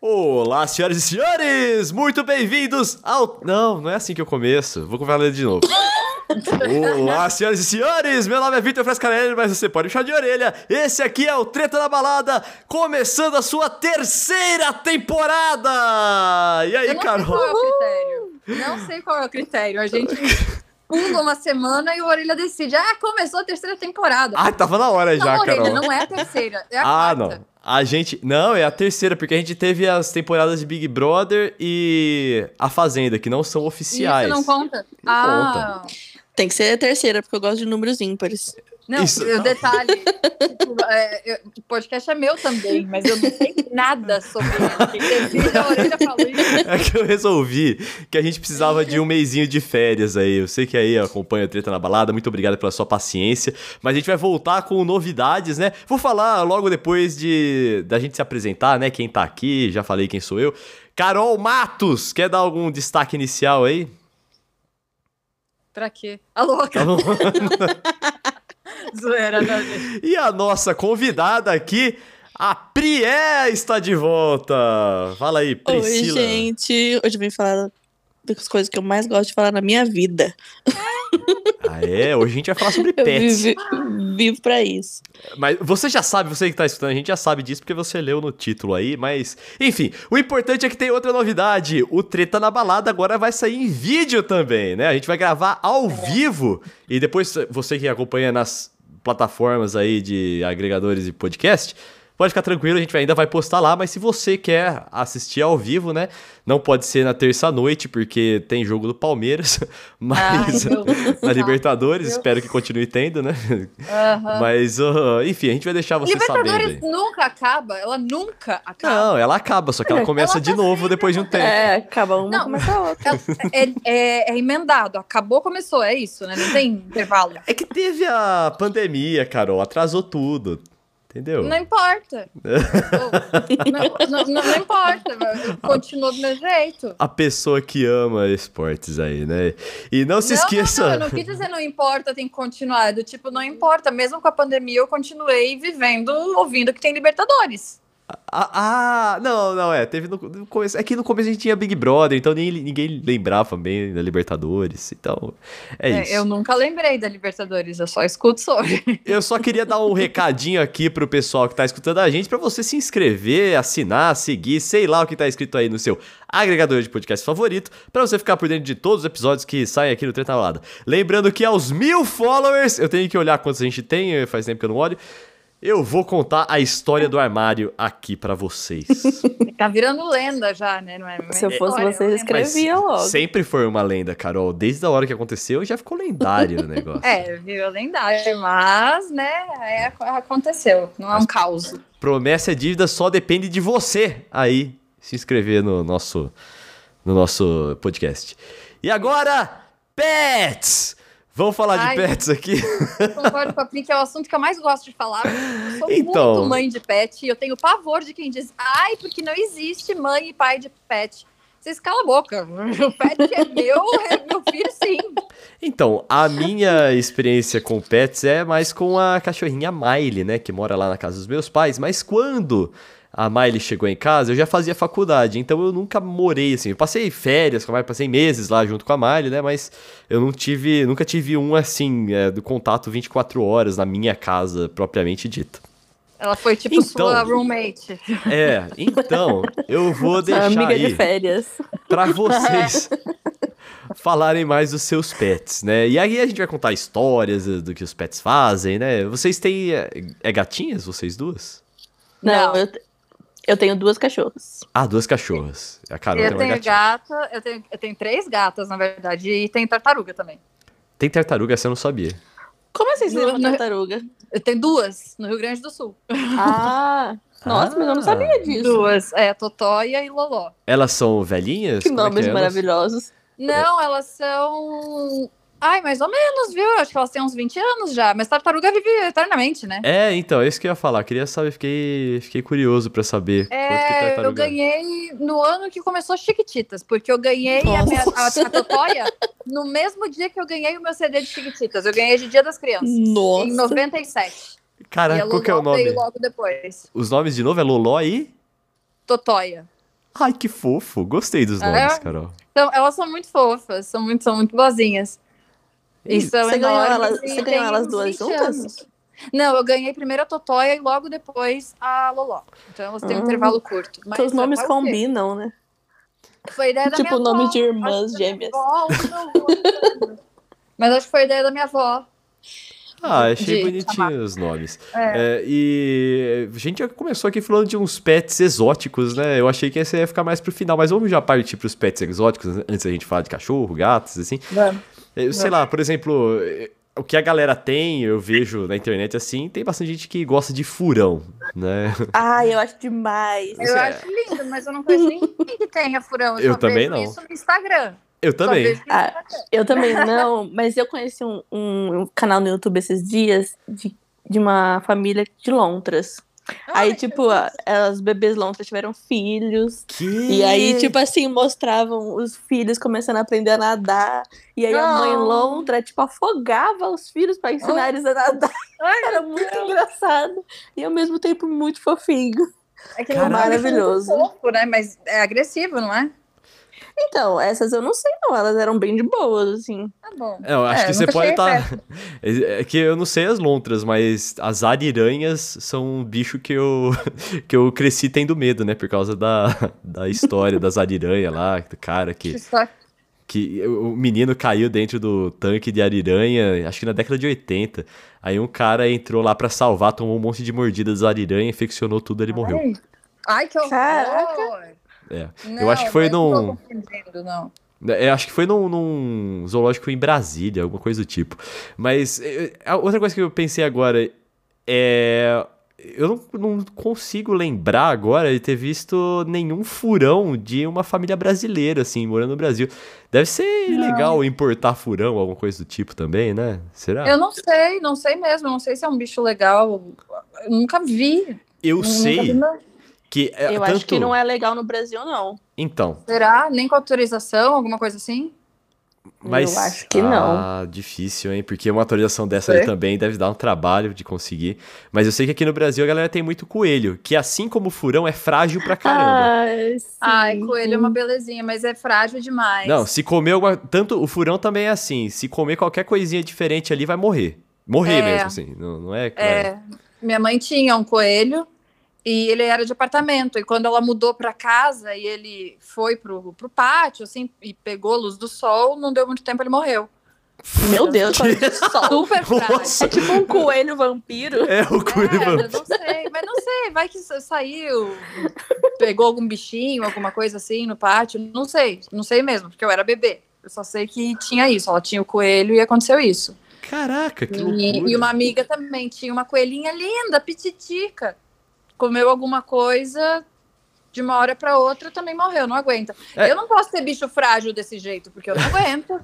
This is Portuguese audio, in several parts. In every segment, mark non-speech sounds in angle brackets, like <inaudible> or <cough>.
Olá, senhoras e senhores! Muito bem-vindos ao. Não, não é assim que eu começo. Vou falar de novo. Olá, senhoras e senhores! Meu nome é Vitor Frescarelli, mas você pode chamar de orelha. Esse aqui é o Treta da Balada, começando a sua terceira temporada! E aí, Eu não Carol? sei qual é o critério. Não sei qual é o critério. A gente pula uma semana e o Orelha decide. Ah, começou a terceira temporada. Ah, tava na hora não, já, Orelha, Carol. não é a terceira, é a Ah, quarta. não. A gente. Não, é a terceira, porque a gente teve as temporadas de Big Brother e A Fazenda, que não são oficiais. Isso não conta? ah, Tem que ser a terceira, porque eu gosto de números ímpares. Não, Isso. o detalhe. tipo, é, eu- o podcast é meu também, mas eu não sei nada sobre ele. <laughs> É que eu resolvi que a gente precisava de um mêsinho de férias aí. Eu sei que aí acompanha a Treta na Balada, muito obrigado pela sua paciência. Mas a gente vai voltar com novidades, né? Vou falar logo depois de da gente se apresentar, né? Quem tá aqui, já falei quem sou eu. Carol Matos, quer dar algum destaque inicial aí? Pra quê? A louca. Tá? <laughs> <laughs> <laughs> Zoeira, não, gente. E a nossa convidada aqui, a Prié, está de volta. Fala aí, Priscila. Oi, gente. Hoje eu vim falar das coisas que eu mais gosto de falar na minha vida. Ah, é? Hoje a gente vai falar sobre <laughs> Eu pets. vivo, vivo pra isso. Mas você já sabe, você que tá escutando, a gente já sabe disso porque você leu no título aí, mas enfim, o importante é que tem outra novidade. O Treta na Balada agora vai sair em vídeo também, né? A gente vai gravar ao vivo e depois você que acompanha nas plataformas aí de agregadores de podcast, pode ficar tranquilo, a gente ainda vai postar lá, mas se você quer assistir ao vivo, né? Não pode ser na terça-noite porque tem jogo do Palmeiras, <laughs> mas Ai, <laughs> na. Libertadores, espero que continue tendo, né? Aham. Mas, uh, enfim, a gente vai deixar você sabendo Libertadores nunca acaba, ela nunca acaba. Não, ela acaba, só que ela começa Ela de novo sempre depois de um tempo. É, acaba uma, Não. começa a outra. É, é- é emendado, acabou, começou, é isso, né? Não tem intervalo. É que teve a pandemia, Carol, atrasou tudo. Entendeu? Não importa. <laughs> não, não- não- não importa, continua do mesmo jeito. A pessoa que ama esportes aí, né? E não se esqueça. Não, não, não quis dizer não importa, tem que continuar. É Do tipo, não importa. Mesmo com a pandemia, eu continuei vivendo, ouvindo que tem Libertadores. Ah, ah, não, não, é. Teve no, no começo. É que no começo a gente tinha Big Brother, então nem, ninguém lembrava bem da Libertadores. Então, é, É, isso. eu nunca lembrei da Libertadores, eu só escuto sobre. <laughs> Eu só queria dar um recadinho aqui pro pessoal que tá escutando a gente, pra você se inscrever, assinar, seguir, sei lá o que tá escrito aí no seu agregador de podcast favorito, pra você ficar por dentro de todos os episódios que saem aqui no Treta. Lembrando que aos mil followers, eu tenho que olhar quantos a gente tem, faz tempo que eu não olho, eu vou contar a história do armário aqui pra vocês. <laughs> Tá virando lenda já, né? Não é? Se eu fosse Olha, vocês, lembro. escrevia logo. sempre foi uma lenda, Carol. Desde a hora que aconteceu, já ficou lendário o negócio. É, virou lendário, mas, né, é, aconteceu, não é um caos. Promessa é dívida só depende de você aí se inscrever no nosso no nosso podcast. E agora, pets. Vamos falar Ai. de pets aqui? Concordo com a Pri, que é o assunto que eu mais gosto de falar. Eu sou Então. muito mãe de pet e eu tenho pavor de quem diz, ai, porque não existe mãe e pai de pet. Vocês calam a boca. <laughs> O pet é meu, é meu filho, sim. Então, a minha experiência com pets é mais com a cachorrinha Miley, né, que mora lá na casa dos meus pais, mas quando a Miley chegou em casa, eu já fazia faculdade, então eu nunca morei assim. Eu passei férias com a Miley, passei meses lá junto com a Miley, né, mas eu não tive, nunca tive um assim, é, do contato 24 horas na minha casa propriamente dita. Ela foi tipo Então. sua roommate. É, então, eu vou Sua deixar amiga aí de férias. pra vocês falarem mais dos seus pets, né? E aí a gente vai contar histórias do que os pets fazem, né? Vocês têm. É, é gatinhas, vocês duas? Não, Não. Eu, eu tenho duas cachorras. Ah, duas cachorras. A Carol eu tenho gata, eu tenho, eu tenho três gatas, na verdade, e tem tartaruga também. Tem tartaruga, essa eu não sabia. Como assim você tem tartaruga? Eu tenho duas no Rio Grande do Sul. Ah, <laughs> nossa, mas eu não Ah. sabia disso. Duas, é, Totóia e Loló. Elas são velhinhas? Que Como nomes é? Elas- maravilhosos. Não, elas são. Ai, mais ou menos, viu? Acho que elas têm uns 20 anos já. Mas tartaruga vive eternamente, né? É, então, é isso que eu ia falar. Queria saber, fiquei, fiquei curioso pra saber quanto que É, tartaruga... eu ganhei no ano que começou Chiquititas, porque eu ganhei a, minha, a, a Totóia no mesmo dia que eu ganhei o meu CD de Chiquititas. Eu ganhei de Dia das Crianças. Nossa. Em 97. e Caraca, a qual que é o nome? veio logo depois. Os nomes de novo é Loló e... Totóia. Ai, que fofo. Gostei dos É? nomes, Carol. Então, elas são muito fofas, são muito, são muito boazinhas. E são Você ganhou e você ganhou elas duas 20 juntas? anos. Não, eu ganhei primeiro a Totóia e logo depois a Loló. Então elas têm um Hum. intervalo curto. Mas os nomes é quase combinam, né? Foi ideia da Tipo minha nome avó. de irmãs gêmeas. avó, Mas acho que foi ideia da minha avó. Ah, achei de bonitinho os nomes. É. É, e a gente já começou aqui falando de uns pets exóticos, né? Eu achei que esse ia ficar mais pro final, mas vamos já partir pros pets exóticos antes da gente falar de cachorro, gatos, assim. Vamos. É, Sei lá, por exemplo, é, o que a galera tem, eu vejo na internet assim, tem bastante gente que gosta de furão, né? Ai, eu acho demais. Eu é- acho lindo, mas eu não conheço ninguém que tenha furão. Eu só também vejo não. isso no Instagram. Eu também. Ah. Eu também não, mas eu conheci um, um- um canal no YouTube esses dias de, de uma família de lontras. Aí, Ai, tipo, a- as bebês lontras tiveram filhos. Que... E aí, tipo assim, mostravam os filhos começando a aprender a nadar. E aí a mãe lontra, tipo, afogava os filhos pra ensinar eles a nadar. Ai, <laughs> Era muito Deus. engraçado. E ao mesmo tempo muito fofinho. É que Caralho. não é Maravilhoso. fofo, né? Mas é agressivo, não é? Então, essas eu não sei não, elas eram bem de boas, assim. Tá bom. É, eu acho É, que você pode estar. <laughs> É, é que eu não sei as lontras, mas as ariranhas são um bicho que eu, <laughs> que eu cresci tendo medo, né? Por causa da, <laughs> da história das ariranhas lá, do cara que, que o menino caiu dentro do tanque de ariranha, acho que na década de 80. Aí um cara entrou lá pra salvar, tomou um monte de mordidas das ariranhas, infeccionou tudo, ele morreu. Ai. Ai, que horror! Caraca. É. Não, eu acho que foi num. não. É, acho que foi num, num zoológico em Brasília, alguma coisa do tipo. Mas é, a outra coisa que eu pensei agora é. Eu não, não consigo lembrar agora de ter visto nenhum furão de uma família brasileira, assim, morando no Brasil. Deve ser Não. legal importar furão, alguma coisa do tipo também, né? Será? Eu não sei, não sei mesmo. Não sei se é um bicho legal. Eu nunca vi. Eu Nunca vi, sei não. Que. É, eu tanto... acho que não é legal no Brasil, não. Então, Será? Nem com autorização, alguma coisa assim? Mas, Eu acho que não. Ah, difícil, hein? Porque uma atualização dessa É. também deve dar um trabalho de conseguir. Mas eu sei que aqui no Brasil a galera tem muito coelho, que assim como o furão é frágil pra caramba. Ai, sim. Ai, coelho é uma belezinha, mas é frágil demais. Não, se comer alguma. Tanto o furão também é assim. Se comer qualquer coisinha diferente ali, vai morrer. Morrer É. mesmo, assim. Não, não é. É, minha mãe tinha um coelho e ele era de apartamento. E quando ela mudou para casa e ele foi pro, pro pátio, assim, e pegou a luz do sol, não deu muito tempo, ele morreu. Meu Deus. Super frágil. É tipo um coelho vampiro. É o coelho. É, vampiro. não sei, mas não sei, vai que sa- saiu, pegou algum bichinho, alguma coisa assim no pátio, não sei, não sei mesmo, porque eu era bebê. Eu só sei que tinha isso, ela tinha o coelho e aconteceu isso. Caraca, que loucura. E, e uma amiga também tinha uma coelhinha linda, pititica. Comeu alguma coisa de uma hora para outra também morreu, não aguenta. É. Eu não posso ter bicho frágil desse jeito, porque eu não <laughs> aguento.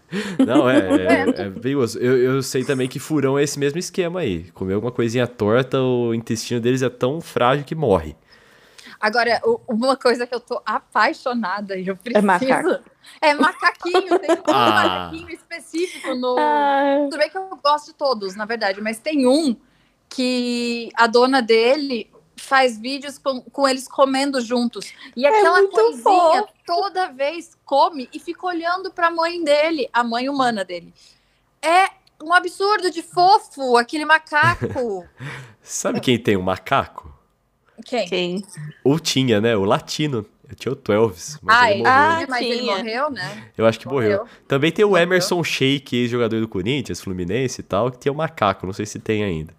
Não, é, <laughs> é, é osso. eu, eu sei também que furão é esse mesmo esquema aí. Comer alguma coisinha torta, o intestino deles é tão frágil que morre. Agora, uma coisa que eu tô apaixonada e eu preciso. macaco. É macaquinho, tem um <laughs> Ah. macaquinho específico no. Ai, Tudo bem que eu gosto de todos, na verdade, mas tem um que a dona dele faz vídeos com, com eles comendo juntos. E aquela É coisinha fofo. toda vez come e fica olhando para a mãe dele, a mãe humana dele. É um absurdo de fofo aquele macaco. <laughs> Sabe quem tem um macaco? Quem? quem? Ou tinha, né? O latino. Eu tinha o Twelves, mas Ah, ele morreu. Ah, mas ele tinha. morreu, né? Eu acho que morreu. morreu. Também tem o Morreu. Emerson Sheik, ex-jogador do Corinthians, Fluminense e tal, que tem o macaco. Não sei se tem ainda.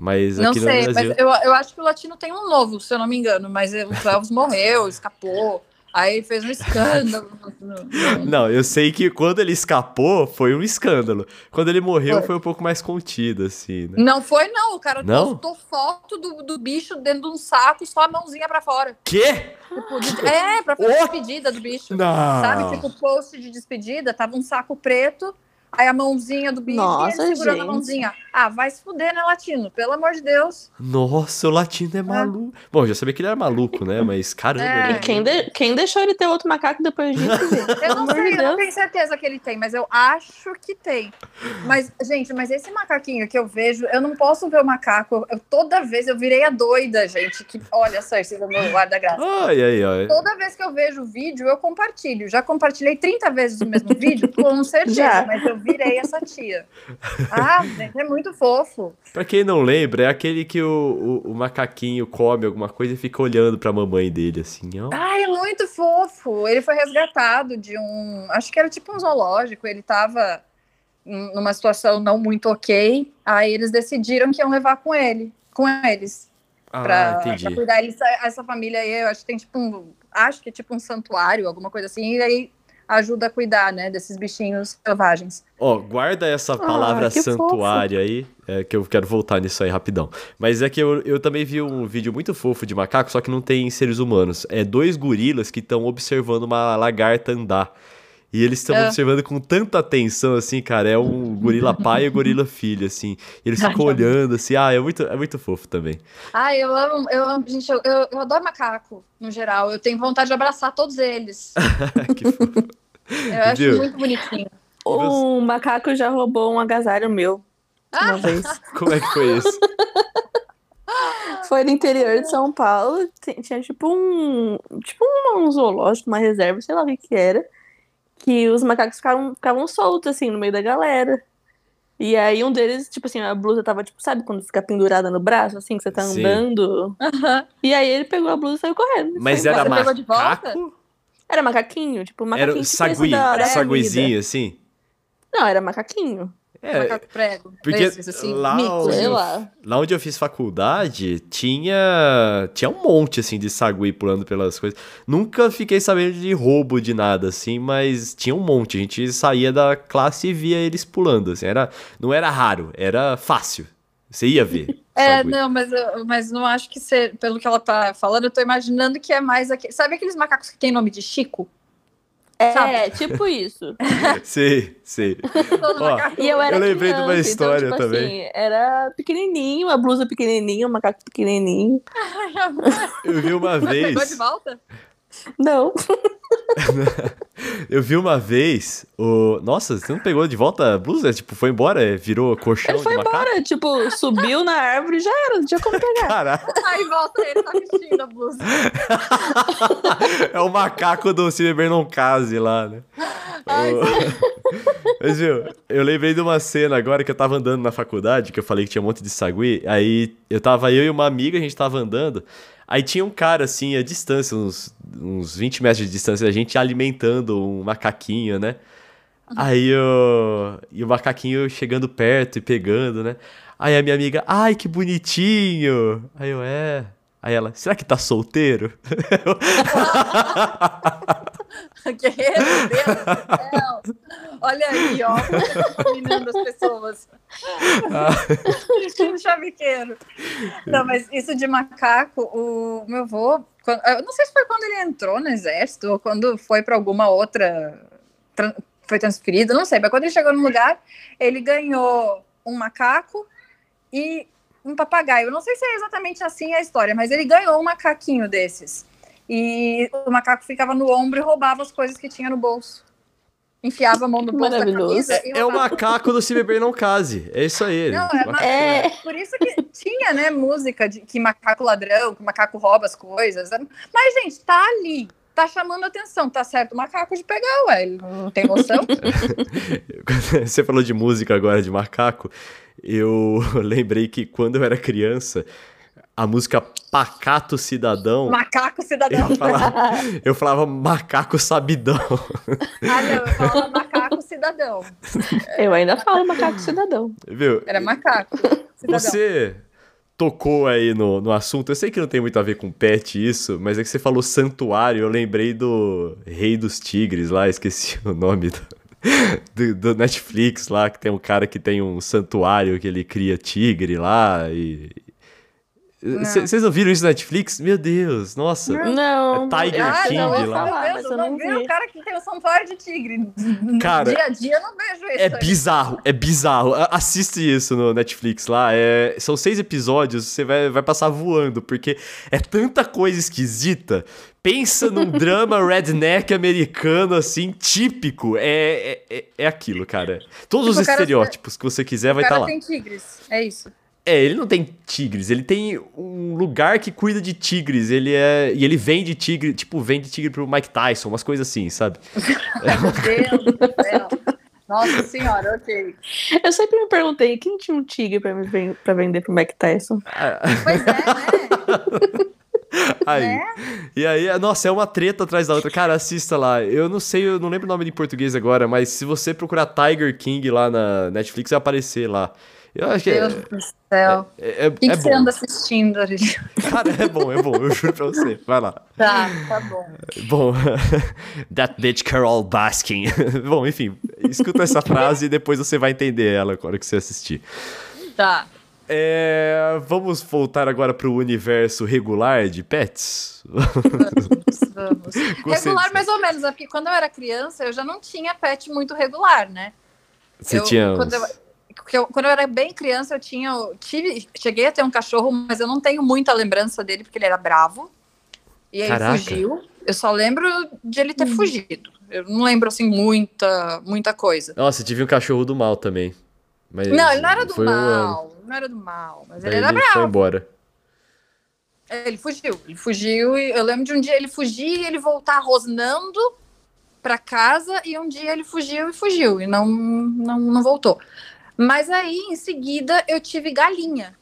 Mas Não sei, Brasil. mas eu, eu acho que o Latino tem um novo, se eu não me engano, mas o Elvis morreu, escapou. Aí fez um escândalo. Não, eu sei que quando ele escapou foi um escândalo. Quando ele morreu Foi. foi um pouco mais contido, assim, né? Não foi, não. O cara Não? postou foto do, do bicho dentro de um saco, só a mãozinha pra fora. Quê? Tipo, de- é, pra fazer Oh! despedida do bicho. Não. Sabe? Tipo, post de despedida, tava um saco preto Aí a mãozinha do bicho Nossa, ele segurando a gente. mãozinha. Ah, vai se fuder, né, latino? Pelo amor de Deus. Nossa, o latino é maluco. Bom, eu já sabia que ele era maluco, né? Mas caramba, É. ele- E quem, de- quem deixou ele ter outro macaco depois disso, <laughs> gente? Eu não sei, de eu não tenho certeza que ele tem, mas eu acho que tem. Mas, gente, mas esse macaquinho que eu vejo, eu não posso ver o macaco. Eu, toda vez eu virei a doida, gente. Que, olha, Cersei, do meu guarda-graça. Ai, ai, ai. Toda vez que eu vejo o vídeo, eu compartilho. Já compartilhei 30 vezes o mesmo vídeo, com <laughs> certeza, Já. mas eu virei essa tia. Ah, é muito fofo. Pra quem não lembra, é aquele que o, o, o macaquinho come alguma coisa e fica olhando pra mamãe dele, assim, ó. Ai, é muito fofo. Ele foi resgatado de um. Acho que era tipo um zoológico. Ele tava numa situação não muito ok. Aí eles decidiram que iam levar com ele, com eles. Ah, pra, pra entendi. cuidar. Eles, essa família aí, eu acho que tem tipo um. Acho que é tipo um santuário, alguma coisa assim. E aí ajuda a cuidar, né, desses bichinhos selvagens. Ó, guarda essa palavra que santuário aí, é, que eu quero voltar nisso aí rapidão. Mas é que eu, eu também vi um vídeo muito fofo de macaco, só que não tem seres humanos. É dois gorilas que estão observando uma lagarta andar. E eles estão É. observando com tanta atenção, assim, cara. É um gorila pai e um gorila filho, assim. E eles <laughs> ficam olhando, assim. Ah, é muito, é muito fofo também. Ai, eu amo, eu amo, gente, eu, eu, eu adoro macaco, no geral. Eu tenho vontade de abraçar todos eles. <laughs> que fofo. Eu acho Viu? muito bonitinho. Um macaco já roubou um agasalho meu uma vez. <laughs> Como é que foi isso? Foi no interior de São Paulo, ti- tinha tipo um. Tipo um, um zoológico, uma reserva, sei lá o que que era. Que os macacos ficavam, ficavam soltos, assim, no meio da galera. E aí um deles, tipo assim, a blusa tava, tipo, sabe quando fica pendurada no braço, assim, que você tá Sim. andando? E aí ele pegou a blusa e saiu correndo. Mas era embora. Você pegou de volta? macaco? Era macaquinho, tipo, Era macaquinho o tipo sagui, da, da saguizinho, assim? Não, era macaquinho. É, Macaco prego. porque assim, lá mico. onde Sei eu- lá. Lá onde eu fiz faculdade, tinha tinha um monte, assim, de sagui pulando pelas coisas. Nunca fiquei sabendo de roubo de nada, assim, mas tinha um monte. A gente saía da classe e via eles pulando, assim. Era, não era raro, era fácil. Você ia ver. <laughs> É, sagui. não, mas, eu- mas não acho que ser, pelo que ela tá falando, eu tô imaginando que é mais aquele. Sabe aqueles macacos que tem nome de Chico? É, Sabe? tipo isso. <laughs> Sei, sei. Todo Ó. E eu era Eu lembrei de uma criança, história então, tipo também. Assim, era pequenininho, a blusa pequenininha, o macaco pequenininho. <laughs> Eu vi uma Pegou de vez. volta? Não. <laughs> Eu vi uma vez. O... Nossa, você não pegou de volta a blusa? Tipo, foi embora? Virou colchão Ele foi embora, tipo, subiu na árvore e já era, não tinha como pegar. Aí volta ele, tá vestindo a blusa. <laughs> é o macaco do Se Beber Não Case lá, né? Ai, O- <laughs> Mas, viu, eu lembrei de uma cena agora que eu tava andando na faculdade, que eu falei que tinha um monte de sagui. Aí eu tava, eu e uma amiga, a gente tava andando. Aí tinha um cara, assim, a distância, uns, uns 20 metros de distância, a gente alimentando um macaquinho, né? Aí o, e o macaquinho chegando perto e pegando, né? Aí a minha amiga, ai, que bonitinho! Aí eu, é. Aí ela, será que tá solteiro? <laughs> Guerreiro, meu Deus do céu. Olha aí, ó. Dominando as pessoas. Vestindo <laughs> chavequeiro. Não, mas isso de macaco, o meu avô, quando- eu não sei se foi quando ele entrou no exército ou quando foi para alguma outra. Foi transferido, não sei, mas quando ele chegou no lugar, ele ganhou um macaco e um papagaio. Eu não sei se é exatamente assim a história, mas ele ganhou um macaquinho desses. E o macaco ficava no ombro e roubava as coisas que tinha no bolso. Enfiava a mão no bolso da Maravilhoso. camisa e É o roubava. macaco do Se Beber Não Case. É isso aí. Não, é, ma- É. Por isso que tinha, né, música de que macaco ladrão, que macaco rouba as coisas. Mas, gente, tá ali. Tá chamando atenção, tá certo o macaco de pegar, ué. Ele não tem noção. <laughs> Você falou de música agora, de macaco. Eu <laughs> lembrei que quando eu era criança, a música Pacato Cidadão, macaco cidadão. eu falava, <laughs> eu falava macaco sabidão. Ah, não, eu falava macaco cidadão. Eu ainda falo macaco cidadão. Viu? Era macaco. Cidadão. Você tocou aí no, no assunto. Eu sei que não tem muito a ver com pet isso, mas é que você falou santuário. Eu lembrei do Rei dos Tigres lá, esqueci <laughs> o nome do, <laughs> do, do Netflix lá, que tem um cara que tem um santuário que ele cria tigre lá e. Vocês não viram isso na Netflix? Meu Deus, nossa. Não. É Tiger Ah, King não, eu lá. não Mas vejo, eu não vi. o cara que tem o santuário de tigre. Cara, dia a dia eu não vejo isso. É aí. bizarro, é bizarro. Assiste isso no Netflix lá. É, são seis episódios, você vai, vai passar voando, porque é tanta coisa esquisita. Pensa num <laughs> drama redneck americano, assim, típico. É, é, é- é aquilo, cara. Todos Tipo, os estereótipos que você quiser O vai estar lá. tem tigres, é isso. É, ele não tem tigres, ele tem um lugar que cuida de tigres. Ele é. E ele vende tigre, tipo, vende tigre pro Mike Tyson, umas coisas assim, sabe? <laughs> Meu Deus do céu. Nossa senhora, ok. Eu sempre me perguntei quem tinha um tigre pra, me ven- pra vender pro Mike Tyson. Pois é, né? <laughs> <laughs> Aí. Né? E aí, nossa, é uma treta atrás da outra. Cara, assista lá. Eu não sei, eu não lembro o nome em português agora, mas se você procurar Tiger King lá na Netflix, vai aparecer lá. Eu acho que é, Deus do céu. é, é, O que, é que você anda assistindo? Cara, é bom, é bom, eu juro pra você. Vai lá. Tá, tá bom. Bom, <laughs> that bitch Carol Baskin. <laughs> bom, enfim, escuta essa frase e depois você vai entender ela na hora que você assistir. Tá. É, vamos voltar agora pro universo regular de pets? Vamos, vamos. <laughs> Regular mais ou menos, é porque quando eu era criança eu já não tinha pet muito regular, né? Você Eu- tinha. Quando eu, quando eu era bem criança, eu tinha. eu tive, cheguei a ter um cachorro, mas eu não tenho muita lembrança dele, porque ele era bravo. E aí Caraca. fugiu. Eu só lembro de ele ter fugido. Eu não lembro, assim, muita, muita coisa. Nossa, tive um cachorro do mal também. Mas Não, ele não era do foi um mal. Não era do mal, mas Daí ele era ele foi bravo. embora. É, Ele fugiu. Ele fugiu e eu lembro de um dia ele fugir e ele voltar rosnando pra casa e um dia ele fugiu e fugiu e não, não, não voltou. Mas aí, em seguida, eu tive galinha.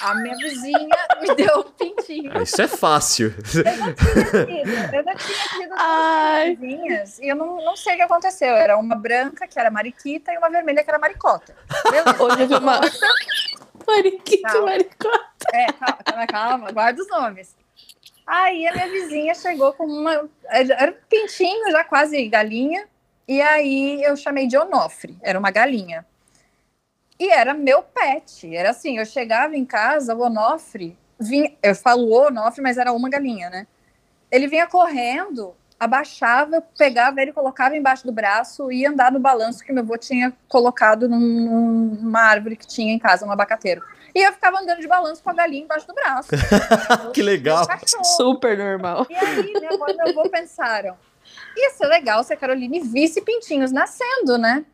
A minha vizinha <laughs> me deu um pintinho. Ah, isso é fácil. Eu já tinha tido Ai. duas vizinhas e eu não, não sei o que aconteceu. Era uma branca, que era mariquita, e uma vermelha, que era maricota. Beleza. <laughs> Hoje eu vi uma. Mariquita, Calma. maricota. É, calma, calma, calma, guarda os nomes. Aí a minha vizinha chegou com uma. Era um pintinho, já quase galinha. E aí eu chamei de Onofre, era uma galinha. E era meu pet. Era assim, eu chegava em casa, o Onofre vinha. Eu falo o Onofre, mas era uma galinha, né? Ele vinha correndo, abaixava, pegava ele, colocava embaixo do braço e ia andar no balanço que meu avô tinha colocado num- numa árvore que tinha em casa, um abacateiro. E eu ficava andando de balanço com a galinha embaixo do braço. <laughs> que legal. Super normal. E aí, minha avó e meu avô pensaram: ia ser legal se a Caroline visse pintinhos nascendo, né?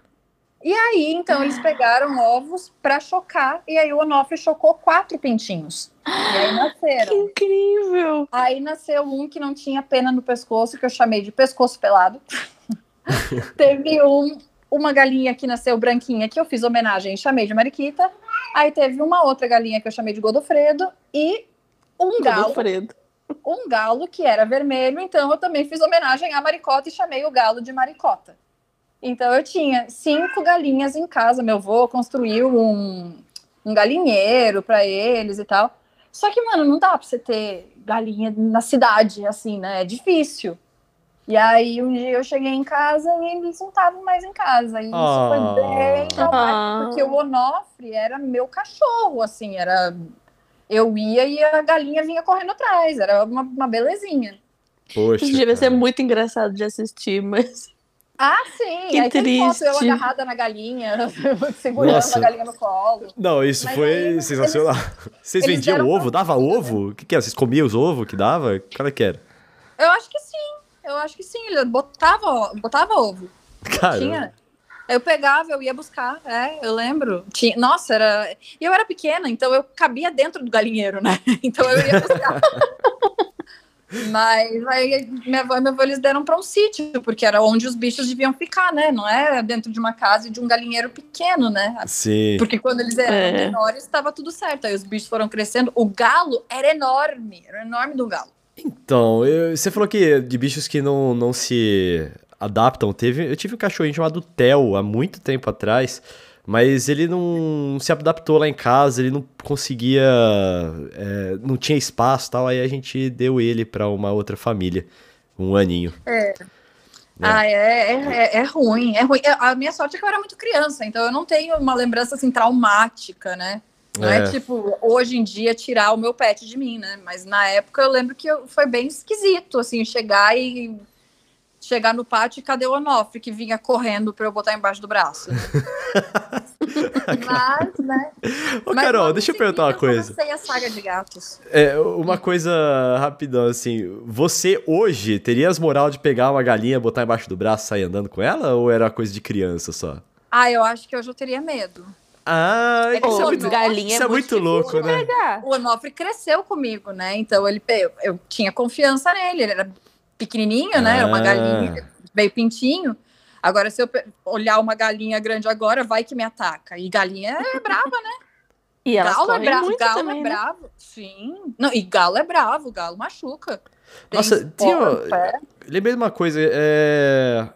E aí, então, eles pegaram ovos pra chocar, e aí o Onofre chocou quatro pintinhos. E aí Que nasceram. incrível. Aí nasceu um que não tinha pena no pescoço, que eu chamei de pescoço pelado. <laughs> Teve um, uma galinha que nasceu branquinha, que eu fiz homenagem e chamei de Mariquita. Aí teve uma outra galinha que eu chamei de Godofredo. E um galo Godofredo. um galo que era vermelho, então eu também fiz homenagem à maricota e chamei o galo de maricota. Então eu tinha cinco galinhas em casa, meu avô construiu um, um galinheiro para eles e tal. Só que, mano, não dá pra você ter galinha na cidade, assim, né? É difícil. E aí um dia eu cheguei em casa e eles não estavam mais em casa. E isso Ah. foi bem traumático, Ah. porque o Onofre era meu cachorro, assim, era eu ia e a galinha vinha correndo atrás. Era uma, uma belezinha. Poxa. Isso devia ser muito engraçado de assistir, mas. Ah, sim. Que Aí tem foto eu triste. agarrada na galinha, <laughs> segurando Nossa. a galinha no colo. Não, isso Mas foi aí, sensacional. Vocês eles vendiam ovo? Dava ovo? O que, que era? Vocês comiam os ovos que dava? Como é que era? Eu acho que sim. Eu acho que sim. Ele botava, botava ovo. Cara, Tinha. Eu pegava, eu ia buscar, é, eu lembro. Tinha, nossa, era. E eu era pequena, então eu cabia dentro do galinheiro, né? <laughs> Então eu ia buscar. <laughs> Mas aí minha avó e meu avô eles deram para um sítio, porque era onde os bichos deviam ficar, né? Não é dentro de uma casa e de um galinheiro pequeno, né? sim. Porque quando eles eram É. menores, estava tudo certo. Aí os bichos foram crescendo. O galo era enorme, era enorme do galo. Então, eu- você falou que de bichos que não, não se adaptam. Teve, eu tive um cachorrinho chamado Theo há muito tempo atrás, mas ele não se adaptou lá em casa, ele não conseguia. é, não tinha espaço e tal, aí a gente deu ele pra uma outra família. Um aninho. Ah, é, é, é, é ruim, é ruim. É, A minha sorte é que eu era muito criança, então eu não tenho uma lembrança assim traumática, né? Não é. É. tipo, hoje em dia, tirar o meu pet de mim, né? Mas na época eu lembro que eu- foi bem esquisito, assim, chegar e. Chegar no pátio e cadê o Onofre que vinha correndo pra eu botar embaixo do braço? <laughs> Mas, né? Ô, Mas Carol, deixa eu perguntar uma seguida coisa. comecei a saga de gatos. É, uma coisa rapidão, assim. Você hoje teria as moral de pegar uma galinha, botar embaixo do braço e sair andando com ela? Ou era coisa de criança só? Ah, eu acho que hoje eu teria medo. Ah, É que isso é muito, galinha isso é muito louco, né? Pegar. O Onofre cresceu comigo, né? Então ele eu, eu tinha confiança nele. Ele era pequenininho, né? Era uma Ah. galinha, meio pintinho. Agora, se eu olhar uma galinha grande agora, vai que me ataca. E galinha é <laughs> brava, né? E elas galo é bravo, muito galo também, é né? bravo. Sim. Não, e galo é bravo, galo machuca. Tem Nossa, tinha- pé. Lembrei de uma coisa, é...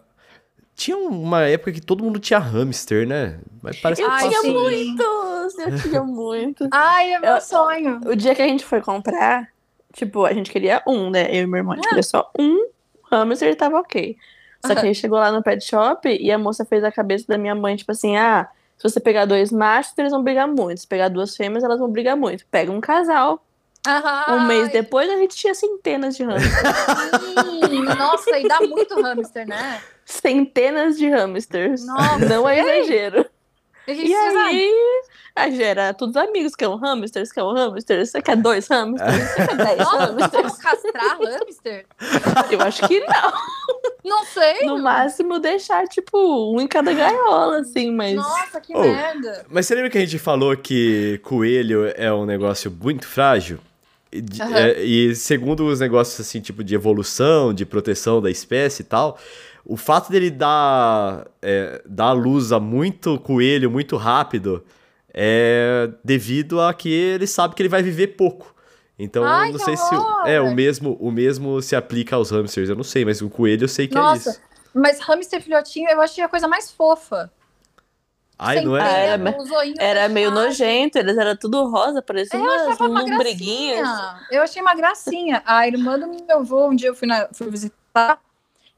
Tinha uma época que todo mundo tinha hamster, né? Mas parece que Eu Ai, tinha sim. muitos, eu tinha muito. Ai, é meu Eu- sonho. O dia que a gente foi comprar, tipo, a gente queria um, né? Eu e meu irmão, a gente queria só um hamster e tava ok. Só que aí chegou lá no pet shop e a moça fez a cabeça da minha mãe, tipo assim, ah, se você pegar dois machos, eles vão brigar muito. Se pegar duas fêmeas, elas vão brigar muito. Pega um casal. Aham. Um mês depois, a gente tinha centenas de hamsters. <laughs> Sim, Nossa, e dá muito hamster, né? centenas de hamsters. Nossa, Não é exagero. A gente E aí, a gente era todos amigos, que é um hamster, você quer um hamster, você quer dois hamsters, <laughs> você quer dez Nossa, hamsters. castrar hamster? <laughs> Eu acho que não. Não sei. No máximo, deixar, tipo, um em cada gaiola, assim, mas... Nossa, que Oh. merda. Mas você lembra que a gente falou que coelho é um negócio muito frágil? E, de- Aham. é, e segundo os negócios assim, tipo de evolução, de proteção da espécie e tal, o fato dele dar, é, dar luz a muito coelho muito rápido é devido a que ele sabe que ele vai viver pouco. Então, Ai, eu não sei se horror! é o mesmo, o mesmo se aplica aos hamsters, eu não sei, mas o coelho eu sei que é Nossa, isso. mas hamster filhotinho eu achei a coisa mais fofa. Ai, Sem não é? era- Era meio nojento, eles eram tudo rosa, parecia É, eu umas lombriguinhas. gracinha. Eu achei uma gracinha. A irmã do meu avô, um dia eu fui, na- fui visitar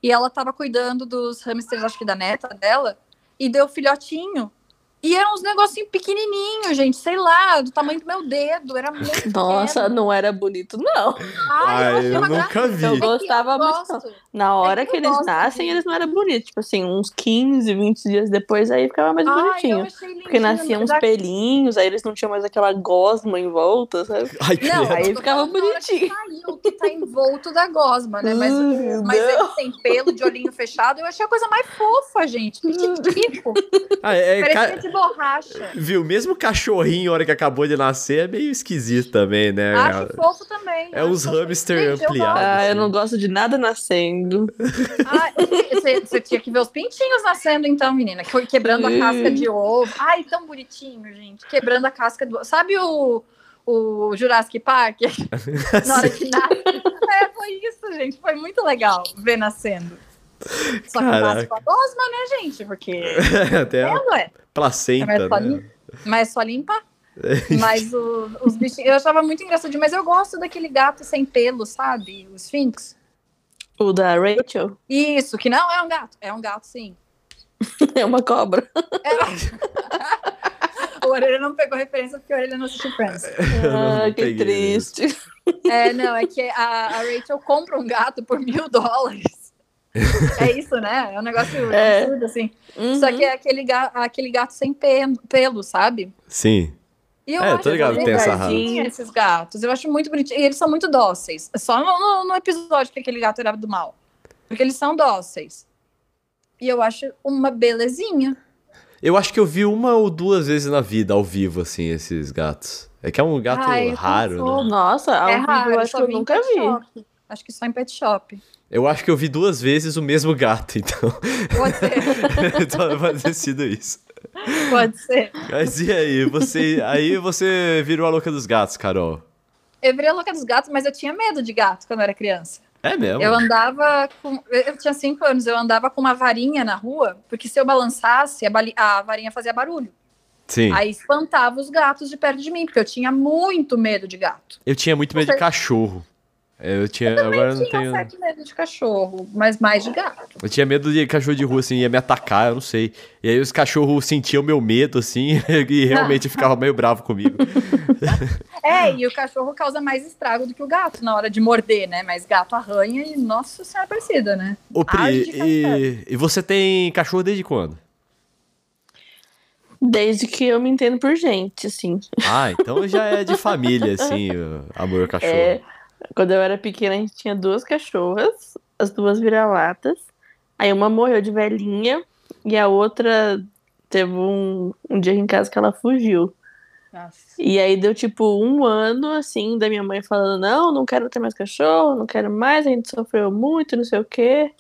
e ela tava cuidando dos hamsters, acho que da neta dela, e deu filhotinho. E eram uns negocinhos pequenininhos, gente, sei lá, do tamanho do meu dedo. Era muito Nossa, pequeno. não era bonito, não. Ai, Ai, achei eu uma nunca gracinha. vi. É Eu gostava muito, gosto. Na hora É que que eles nascem, de- eles não eram bonitos. Tipo assim, uns 15, 20 dias depois, aí ficava mais Ai, bonitinho. Porque nasciam uns a- pelinhos, aí eles não tinham mais aquela gosma em volta, sabe? <laughs> Ai, Não, credo. Aí ficava na hora que bonitinho. Saiu, que tá envolto da gosma, né? Mas, Hum, mas não. ele tem pelo de olhinho fechado, eu achei a coisa mais fofa, gente. Piquitico. <laughs> Ah, é, é, Parecia ca- de borracha. Viu? Mesmo cachorrinho, a hora que acabou de nascer, é meio esquisito também, né? Acho fofo também. É uns hamster eu ampliados. Ah, eu não gosto de nada nascendo. Você, tinha que ver os pintinhos nascendo, então, menina. que- Quebrando a casca de ovo. Ai, tão bonitinho, gente. Quebrando a casca do ovo. Sabe o, o Jurassic Park? <laughs> Na hora que nasce. É, foi isso, gente. Foi muito legal ver nascendo. Só que nasce com a gosma, né, gente? Porque. <laughs> Até É, a não é? placenta, Mas só, né? lim... mas só limpa. <laughs> Mas o- os bichinhos. Eu achava muito engraçado, mas eu gosto daquele gato sem pelo, sabe? O Sphinx. O da Rachel Isso, que não é um gato. É um gato, sim. <laughs> é uma cobra. <laughs> O Orelha não pegou referência porque o Orelha não assistiu Friends. <laughs> Ah, que peguei triste. É, não, é que a, a Rachel compra um gato por mil dólares. É isso, né? É um negócio É. absurdo, assim. Uhum. Só que é aquele, ga- aquele gato sem pe- pelo, sabe? Sim. E eu É, acho tô ligado que tem essa raça. esses gatos. Eu acho muito bonitinho. E eles são muito dóceis. Só no, no- no episódio que aquele gato era do mal. Porque eles são dóceis. E eu acho uma belezinha. Eu acho que eu vi uma ou duas vezes na vida, ao vivo, assim, esses gatos. É que é um gato Ai, raro, né? Nossa, ao é vivo raro, eu acho que eu nunca vi. shop. Acho que só em pet shop. Eu acho que eu vi duas vezes o mesmo gato, <laughs> então. Pode ser, <laughs> então pode ter sido isso. pode ser. Mas e aí? Você, aí você virou a louca dos gatos, Carol. Eu virei a louca dos gatos, mas eu tinha medo de gato quando eu era criança. É mesmo? Eu andava com. Eu tinha cinco anos, eu andava com uma varinha na rua, porque se eu balançasse, a, bali- a varinha fazia barulho. Sim. Aí espantava os gatos de perto de mim, porque eu tinha muito medo de gato. Eu tinha muito medo de cachorro. Eu tinha. Eu agora eu não tinha tenho. um certo medo de cachorro, mas mais de gato. Eu tinha medo de cachorro de rua, assim, ia me atacar, eu não sei. E aí os cachorros sentiam meu medo, assim, <laughs> e realmente ficava meio bravo comigo. <laughs> É, e o cachorro causa mais estrago do que o gato na hora de morder, né? Mas gato arranha e, nossa senhora parecida, né? Ô, Pri, e, e você tem cachorro desde quando? Desde que eu me entendo por gente, assim. Ah, então já é de família, assim, o amor ao <laughs> cachorro. É, quando eu era pequena, a gente tinha duas cachorras, as duas vira-latas. Aí uma morreu de velhinha e a outra teve um, um dia em casa que ela fugiu. Nossa. E aí deu tipo um ano, assim, da minha mãe falando: não, não quero ter mais cachorro, não quero mais, a gente sofreu muito, não sei o quê.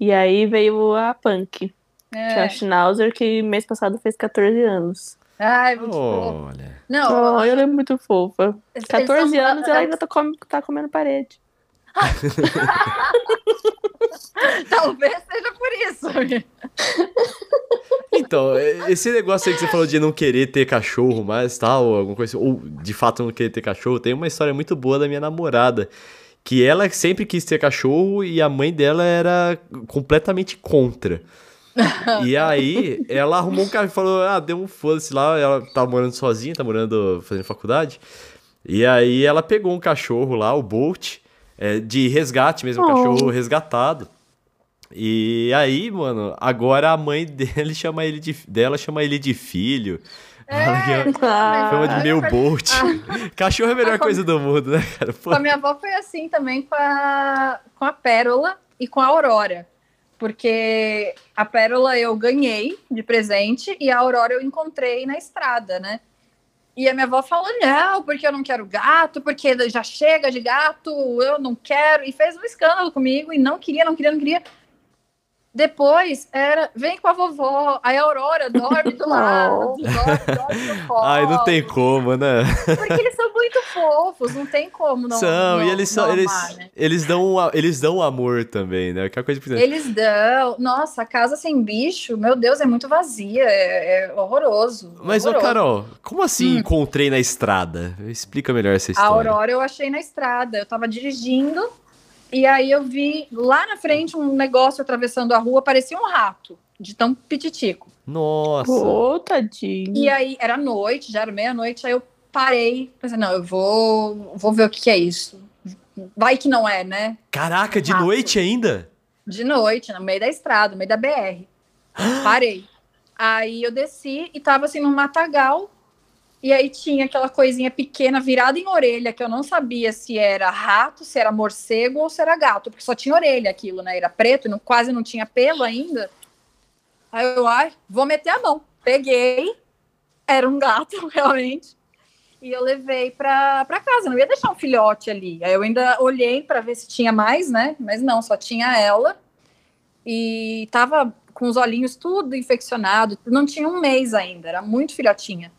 E aí veio a Punk, que é a É. Schnauzer, que mês passado fez 14 anos. Ai, muito fofo. Olha. Não, Oh, ela é muito fofa. eles- eles 14 são- anos e ela ainda tá, come- tá comendo parede. <laughs> Talvez seja por isso. Então, esse negócio aí que você falou de não querer ter cachorro mais, tal, alguma coisa, ou de fato não querer ter cachorro, tem uma história muito boa da minha namorada, que ela sempre quis ter cachorro e a mãe dela era completamente contra. E aí, ela arrumou um carro e falou: Ah, deu um foda-se lá. Ela tá morando sozinha, tá morando, fazendo faculdade. E aí, ela pegou um cachorro lá, o Bolt, é, de resgate mesmo, um Oh. cachorro resgatado. E aí, mano, agora a mãe dele <laughs> chama ele de, dela chama ele de filho. É- Ah, Chama de meu Ah. Bolt. <laughs> Cachorro é a melhor Ah, com- coisa do mundo, né, cara? Pô. Com a minha avó foi assim também com a, com a Pérola e com a Aurora. Porque a Pérola eu ganhei de presente e a Aurora eu encontrei na estrada, né? E a minha avó falou: não, porque eu não quero gato, porque já chega de gato, eu não quero. E fez um escândalo comigo e não queria, não queria, não queria. Depois era, vem com a vovó, aí a Aurora dorme do <laughs> lado, dorme, dorme no colo. Ai, não tem como, né? Porque eles são muito fofos, não tem como não. são, não, e eles são, eles, amar, né? eles dão a- eles dão amor também, né? Que é a coisa precisa. Eles dão. Nossa, a casa sem bicho, meu Deus, é muito vazia, é, é horroroso. Mas, ô, horroroso. Carol, como assim Hum. encontrei na estrada? Explica melhor essa A história. Aurora eu achei na estrada. Eu tava dirigindo e aí eu vi lá na frente um negócio atravessando a rua, parecia um rato, de tão pititico. Nossa. Pô, tadinho. E aí era noite, já era meia-noite, aí eu parei, pensei, não, eu vou, vou ver o que, é isso. Vai que não é, né? Caraca, de noite ainda? De noite, no meio da estrada, no meio da BR. <gasps> Parei. Aí eu desci e tava assim num matagal. E aí tinha aquela coisinha pequena virada em orelha, que eu não sabia se era rato, se era morcego ou se era gato, porque só tinha orelha aquilo, né? Era preto e não, quase não tinha pelo ainda. Aí eu, ai, vou meter a mão. Peguei, era um gato, <laughs> realmente. E eu levei pra, pra casa, não ia deixar um filhote ali. Aí eu ainda olhei para ver se tinha mais, né? Mas não, só tinha ela. E tava com os olhinhos tudo infeccionado, não tinha um mês ainda, era muito filhotinha.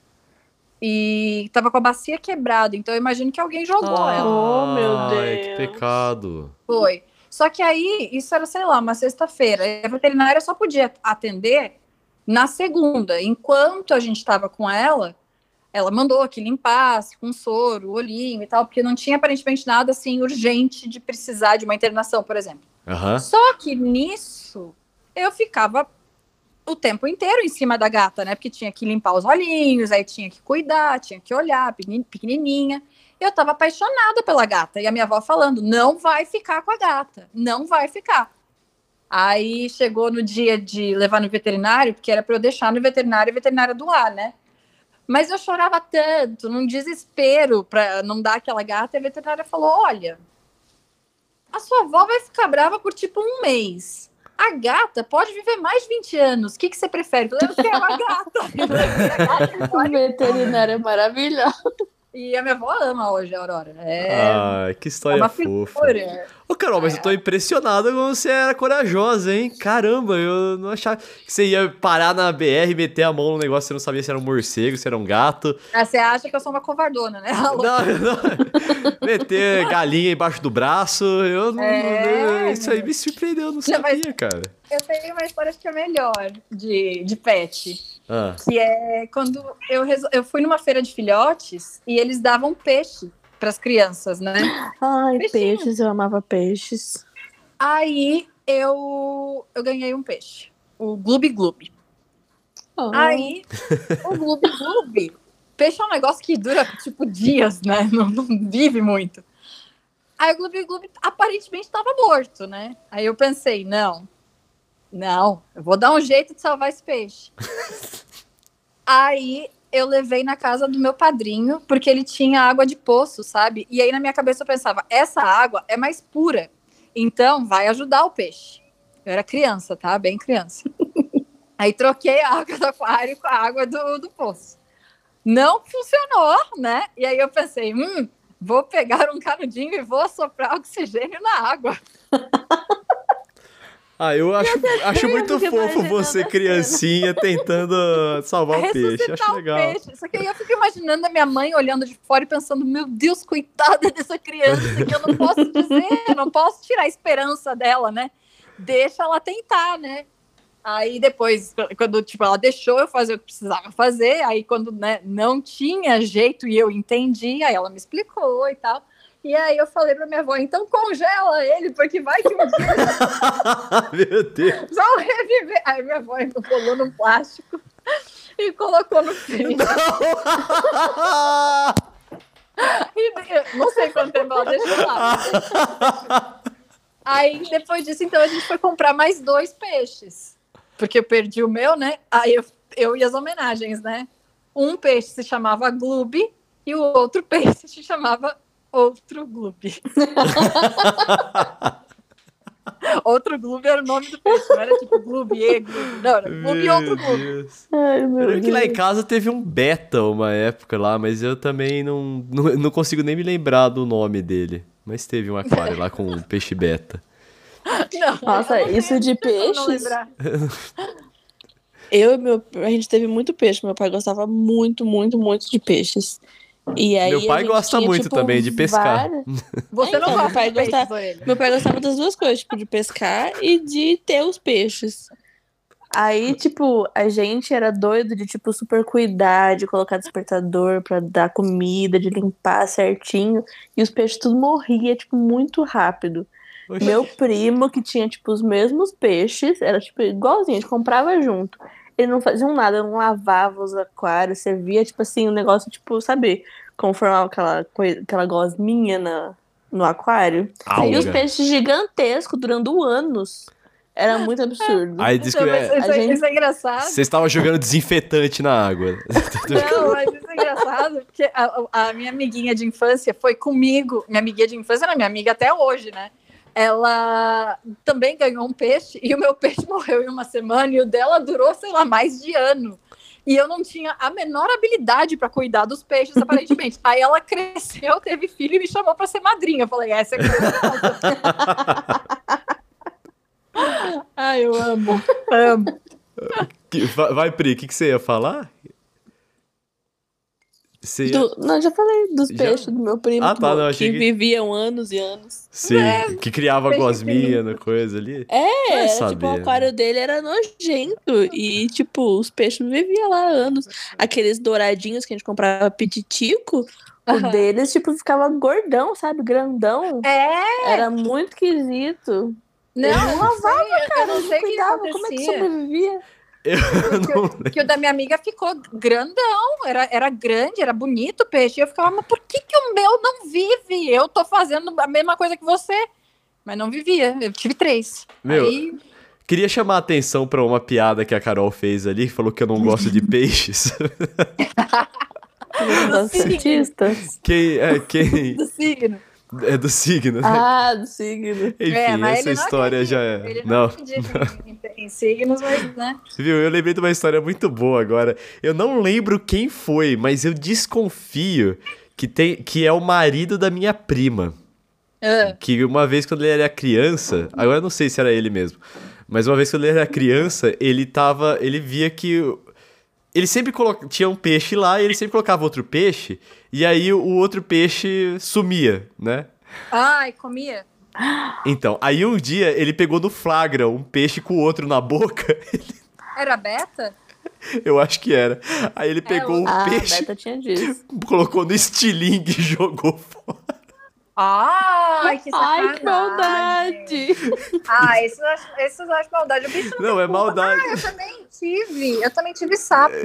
E tava com a bacia quebrada, então eu imagino que alguém jogou ela. Oh, meu Ai, que Deus. pecado. Foi. Só que aí, isso era, sei lá, uma sexta-feira. E a veterinária só podia atender na segunda. Enquanto a gente estava com ela, ela mandou que limpasse com soro, olhinho e tal, porque não tinha aparentemente nada assim urgente de precisar de uma internação, por exemplo. Aham. Só que nisso eu ficava o tempo inteiro em cima da gata, né? Porque tinha que limpar os olhinhos, aí tinha que cuidar, tinha que olhar, pequeni- pequenininha. Eu tava apaixonada pela gata e a minha avó falando: não vai ficar com a gata, não vai ficar. Aí chegou no dia de levar no veterinário, porque era para eu deixar no veterinário e veterinária doar, né? Mas eu chorava tanto, num desespero para não dar aquela gata, e a veterinária falou: olha, a sua avó vai ficar brava por tipo um mês. A gata pode viver mais de 20 anos. O que, que você prefere? Eu falei, eu quero a gata. <laughs> <laughs> O veterinário é maravilhoso. e a minha avó ama hoje a Aurora. É, Ai, que é história uma fofa. figura. Ô, Carol, mas eu tô impressionado como você era corajosa, hein? Caramba, eu não achava que você ia parar na BR e meter a mão no negócio, você não sabia se era um morcego, se era um gato. Ah, você acha que eu sou uma covardona, né? Não, <laughs> não. Meter galinha embaixo do braço, eu não. É. Isso aí me surpreendeu, eu não sabia, mas- cara. Eu tenho uma história que é melhor de, de pet. Ah, Que é quando eu, resol- eu fui numa feira de filhotes e eles davam peixe as crianças, né? Ai, Peixinho. peixes, eu amava peixes. Aí eu, eu ganhei um peixe, o Gloob Gloob. Aí, o Gloob Gloob, peixe é um negócio que dura, tipo, dias, né? <laughs> Não, não vive muito. Aí o Gloob Gloob aparentemente estava morto, né? Aí eu pensei, não, não, eu vou dar um jeito de salvar esse peixe. <laughs> aí eu levei na casa do meu padrinho, porque ele tinha água de poço, sabe? E aí na minha cabeça eu pensava, essa água é mais pura, então vai ajudar o peixe. Eu era criança, tá? Bem criança. <laughs> Aí troquei a água do aquário com a água do, do poço. Não funcionou, né? E aí eu pensei, hum, vou pegar um canudinho e vou assoprar oxigênio na água. <laughs> Ah, eu acho, acho muito fofo você, criancinha, tentando salvar o <laughs> peixe. Acho legal. peixe. Só que aí eu fico imaginando a minha mãe olhando de fora e pensando, meu Deus, coitada <laughs> dessa criança, que eu não posso dizer, não posso tirar a esperança dela, né? Deixa ela tentar, né? Aí depois, quando tipo, ela deixou eu fazer o que precisava fazer, aí quando né, não tinha jeito e eu entendi, aí ela me explicou e tal. E aí eu falei pra minha avó, então congela ele, porque vai que um dia <laughs> Meu Deus. vão reviver. Aí minha avó enrolou num plástico e colocou no freezer. <laughs> E não sei quanto tempo ela deixou lá. <laughs> Aí, depois disso, então, a gente foi comprar mais dois peixes. Porque eu perdi o meu, né? Aí eu, eu e as homenagens, né? Um peixe se chamava Gloob e o outro peixe se chamava Outro Gloob. <laughs> outro Gloob era o nome do peixe, não era tipo Gloob e Gloob. Não, era Gloob e outro Gloob. Deus. Ai, Eu meu lembro que lá em Deus. casa teve um beta uma época lá, mas eu também não, não, não consigo nem me lembrar do nome dele. Mas teve um aquário lá com um peixe beta. Não, Nossa, isso de eu não peixes? lembrar. <laughs> Eu e meu. A gente teve muito peixe. Meu pai gostava muito, muito, muito de peixes. E aí, Meu pai gosta tinha, muito tipo, também de pescar. várias- <laughs> Você não Então, gosta meu pai de gostava-? Meu pai gostava das duas coisas, tipo, de pescar e de ter os peixes. Aí, tipo, a gente era doido de, tipo, super cuidar, de colocar despertador pra dar comida, de limpar certinho. E os peixes tudo morria, tipo, muito rápido. Oxi. Meu primo, que tinha, tipo, os mesmos peixes, era, tipo, igualzinho, a gente comprava junto. Ele não fazia nada, não lavava os aquários, servia, tipo assim, um negócio, tipo, sabe, como formava aquela, coisa, aquela gosminha na, no aquário. E os Alga. peixes gigantescos, durando anos. Era muito absurdo. Aí diz que mas é, isso, A é- gente- isso é engraçado. você estava jogando desinfetante na água. <laughs> Não, mas isso é engraçado, porque a, a minha amiguinha de infância foi comigo. Minha amiguinha de infância era minha amiga até hoje, né? Ela também ganhou um peixe e o meu peixe morreu em uma semana e o dela durou, sei lá, mais de ano. E eu não tinha a menor habilidade para cuidar dos peixes, aparentemente. Aí ela cresceu, teve filho e me chamou para ser madrinha. Eu falei, essa é coisa. <laughs> Ai, eu amo. <laughs> Amo. Vai, Pri, o que, que você ia falar? Ia... Do- não, já falei dos Já? peixes do meu primo Ah, que, tá, mo- não, que que- viviam anos e anos. Sim, que criava gosminha na coisa ali. É, era, saber, tipo, o né? aquário dele era nojento. E, tipo, os peixes viviam lá anos. Aqueles douradinhos que a gente comprava pititico, o deles, tipo, ficava gordão, sabe? Grandão. É, Era muito esquisito. não, eu não sei, eu não sei o que Cuidava, como é que sobrevivia? Eu <laughs> que, que o da minha amiga ficou grandão, era, era grande, era bonito o peixe. E eu ficava, mas por que, que o meu não vive? Eu tô fazendo a mesma coisa que você. Mas não vivia, eu tive três. Meu, Aí, Queria chamar a atenção pra uma piada que a Carol fez ali, falou que eu não gosto de peixes. <laughs> Dos cientistas. quem, é, quem do signo. É do signo, né? Ah, do signo. Enfim, É, mas essa ele não história acredita, já é. Ele Não, acredita em, em- signos, mas, né? viu? Eu lembrei de uma história muito boa agora. Eu não lembro quem foi, mas eu desconfio que, tem, que é o marido da minha prima. Ah, Que uma vez quando ele era criança, agora eu não sei se era ele mesmo, mas uma vez quando ele era criança, ele tava, ele via que o- ele sempre colo... tinha um peixe lá e ele sempre colocava outro peixe e aí o outro peixe sumia, né? Ai, comia. Então, aí um dia ele pegou no flagra um peixe com o outro na boca. <laughs> Era beta? Eu acho que era. Aí ele pegou um Ah, peixe, <laughs> colocou no estilingue e jogou fora. Ai, que sacanagem. Ai, que maldade! Ah, esses eu acho, esses eu acho maldade. O bicho não, Não, tem é culpa. maldade. Ah, eu também tive. Eu também tive sapo.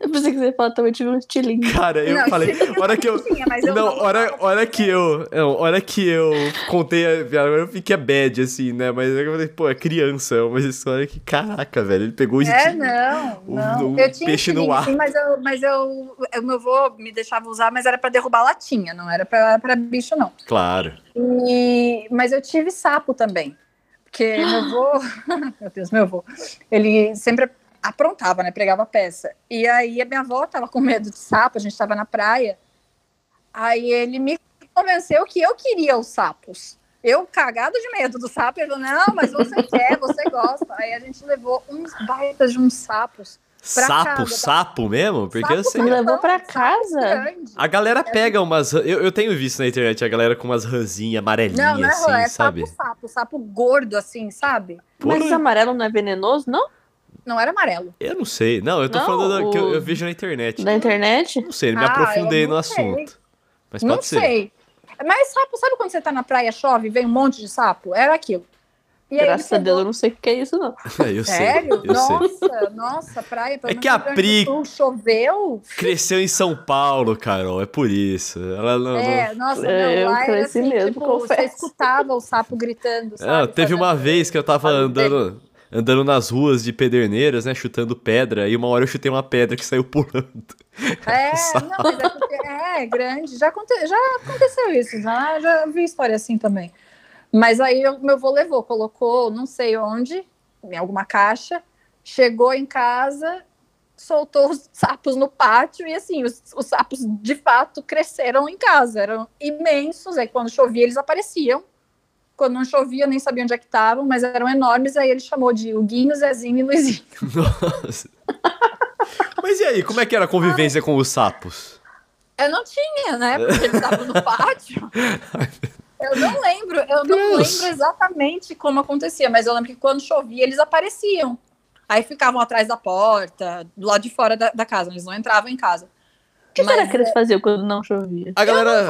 Eu pensei que você ia falar também tive um estilingue. Cara, eu Não, falei, eu <laughs> hora que eu. tinha, mas eu Não, não hora, hora que eu. Não, hora que eu contei a piada, eu fiquei bad, assim, né? Mas eu falei, pô, é criança, é uma história que, caraca, velho, ele pegou o É, não, o- não. o eu tinha peixe no ar. Sim, mas eu, mas eu, o meu avô me deixava usar, mas era pra derrubar latinha, não era pra, pra bicho, não. Claro. E, mas eu tive sapo também. Porque meu <gasps> avô, <laughs> meu Deus, meu avô, ele sempre aprontava, né? Pregava peça. E aí a minha avó tava com medo de sapo, a gente tava na praia. Aí ele me convenceu que eu queria os sapos. Eu, cagado de medo do sapo, ele falou: Não, mas você <laughs> quer, você gosta. Aí a gente levou uns baitas de uns sapos. Pra sapo, casa, sapo mesmo? Porque Sapo. Me levou pra casa? A galera pega umas. Eu, eu tenho visto na internet a galera com umas ranzinhas amarelinhas, Não, não é, assim, é sabe? sapo, sapo, sapo gordo, assim, sabe? Mas Porra. esse amarelo não é venenoso, não? Não era amarelo. Eu não sei. Não, eu tô Não, falando do que eu, o- eu vejo na internet. Da internet? Não sei, não me Ah, aprofundei eu no não sei. assunto. Mas não pode ser. sei. Mas sapo, sabe quando você tá na praia, chove, e vem um monte de sapo? Era aquilo. E Graças a Deus, eu não sei o que é isso, não. É, <laughs> eu Sério? sei. Eu sei. nossa, nossa, praia. É que a Pri- Sul Choveu. Cresceu em São Paulo, Carol, é por isso. Ela não. É, nossa, É, não, eu lá era cresci assim, mesmo, tipo, você confesso. escutava o sapo gritando, não... sabe? Ah, teve uma vez que eu tava andando, andando nas ruas de Pederneiras, né? Chutando pedra, e uma hora eu chutei uma pedra que saiu <laughs> pulando. É, <laughs> não, mas é, é grande. Já, aconte- já aconteceu isso, já, já vi história assim também. Mas aí o meu avô levou, colocou não sei onde, em alguma caixa, chegou em casa, soltou os sapos no pátio e assim, os, os sapos de fato cresceram em casa, eram imensos. Aí quando chovia, eles apareciam. Quando não chovia, eu nem sabia onde é que estavam, mas eram enormes. Aí ele chamou de Huguinho, Zezinho e Luizinho. <laughs> Nossa. Mas e aí, como é que era a convivência com os sapos? Eu não tinha, né? Porque ele estava no pátio. <laughs> Eu não lembro, eu não Deus. lembro exatamente como acontecia, mas eu lembro que quando chovia, eles apareciam. Aí ficavam atrás da porta, do lado de fora da, da casa, eles não entravam em casa. O que Mas será que eles faziam quando não chovia? A galera,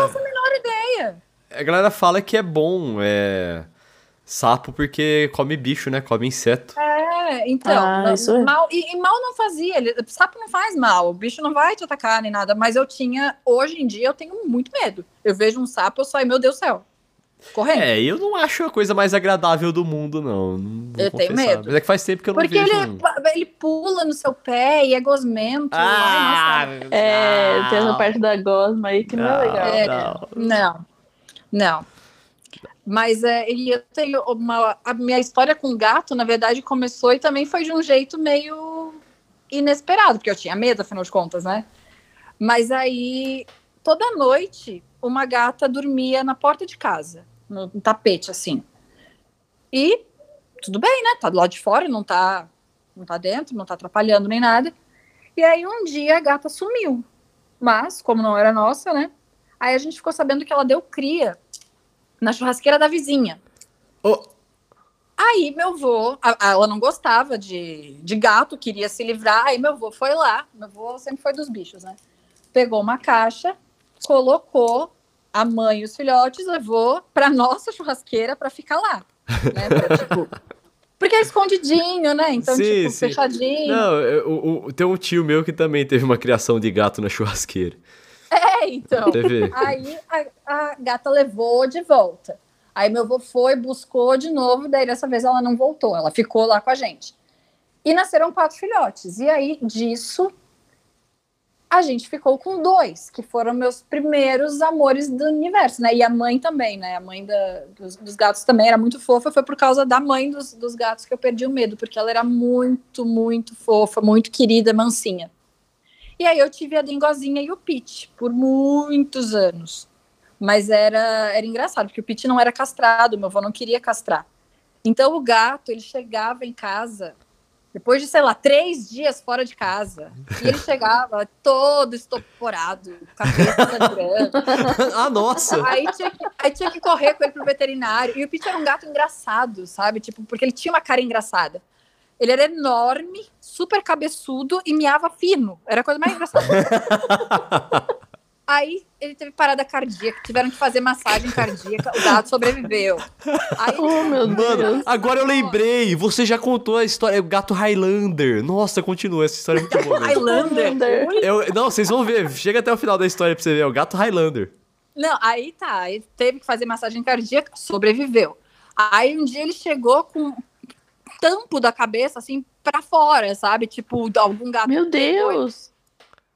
ideia. A galera fala que é bom, é. Sapo porque come bicho, né? Come inseto. É, então, Ah, não- isso é. mal, e, e mal não fazia, ele, sapo não faz mal, o bicho não vai te atacar nem nada, mas eu tinha, hoje em dia, eu tenho muito medo. Eu vejo um sapo, eu saio, meu Deus do céu, correndo. É, eu não acho a coisa mais agradável do mundo, não. não Eu tenho medo. Mas é que faz tempo que eu não Porque vejo. ele, um. ele pula no seu pé e é gosmento. Ah, Ai, nossa, É, tem essa parte da gosma aí que não, é Não. legal. É, não. Não, não. Mas é, e eu tenho uma. A minha história com gato, na verdade, começou e também foi de um jeito meio inesperado, porque eu tinha medo, afinal de contas, né? Mas aí, toda noite, uma gata dormia na porta de casa, no tapete, assim. E tudo bem, né? Tá do lado de fora, não tá, não tá dentro, não tá atrapalhando nem nada. E aí, um dia, a gata sumiu. Mas, como não era nossa, né? Aí a gente ficou sabendo que ela deu cria na churrasqueira da vizinha. Ô, Aí meu avô, a- a- ela não gostava de, de gato, queria se livrar. Aí meu avô foi lá, meu avô sempre foi dos bichos, né? Pegou uma caixa, colocou a mãe e os filhotes, levou pra nossa churrasqueira pra ficar lá. Né? Pra, <laughs> tipo, porque é escondidinho, né? Então, Sim, tipo, sim. fechadinho. Não, eu- o- tem um tio meu que também teve uma criação de gato na churrasqueira. <laughs> É, então. Teve. Aí a, a gata levou de volta. Aí meu avô foi, buscou de novo, daí dessa vez ela não voltou, ela ficou lá com a gente. E nasceram quatro filhotes. E aí disso a gente ficou com dois, que foram meus primeiros amores do universo, né? E a mãe também, né? A mãe da- dos, dos gatos também era muito fofa. Foi por causa da mãe dos, dos gatos que eu perdi o medo, porque ela era muito, muito fofa, muito querida, mansinha. E aí eu tive a Dengozinha e o Pete por muitos anos. Mas era, era engraçado, porque o Pete não era castrado, meu avô não queria castrar. Então o gato, ele chegava em casa, depois de, sei lá, três dias fora de casa, e ele chegava todo estoporado, cabeça sangrando. <laughs> ah, nossa! Aí tinha, que, aí tinha que correr com ele pro veterinário. E o Pete era um gato engraçado, sabe? Tipo, porque ele tinha uma cara engraçada. Ele era enorme, super cabeçudo e miava fino. Era a coisa mais engraçada. <laughs> Aí ele teve parada cardíaca, tiveram que fazer massagem cardíaca, o gato sobreviveu. Aí Oh, meu Mano, Deus. agora eu lembrei. Você já contou a história. É o gato Highlander. Nossa, continua. Essa história é muito boa. Highlander. Eu- não, vocês vão ver. Chega até o final da história pra você ver. É o gato Highlander. Não, aí tá, ele teve que fazer massagem cardíaca, sobreviveu. Aí um dia ele chegou com tampo da cabeça assim pra fora, sabe? Tipo, algum gato Meu Deus.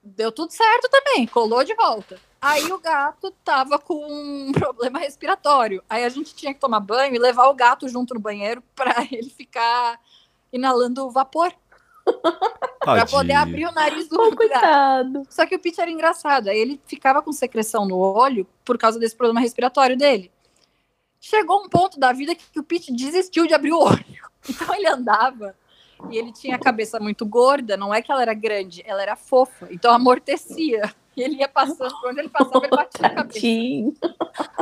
deu tudo certo também, colou de volta. Aí o gato tava com um <laughs> problema respiratório. Aí a gente tinha que tomar banho e levar o gato junto no banheiro <laughs> pra ele ficar inalando vapor, <laughs> pra poder abrir o nariz do, Oh, do gato. coitado. Só que o Pete era engraçado. Aí ele ficava com secreção no olho por causa desse problema respiratório dele. Chegou um ponto da vida que o Pete desistiu de abrir o olho. <laughs> Então ele andava e ele tinha a cabeça muito gorda. Não é que ela era grande, ela era fofa. Então amortecia. E ele ia passando, quando ele passava, ele batia a cabeça.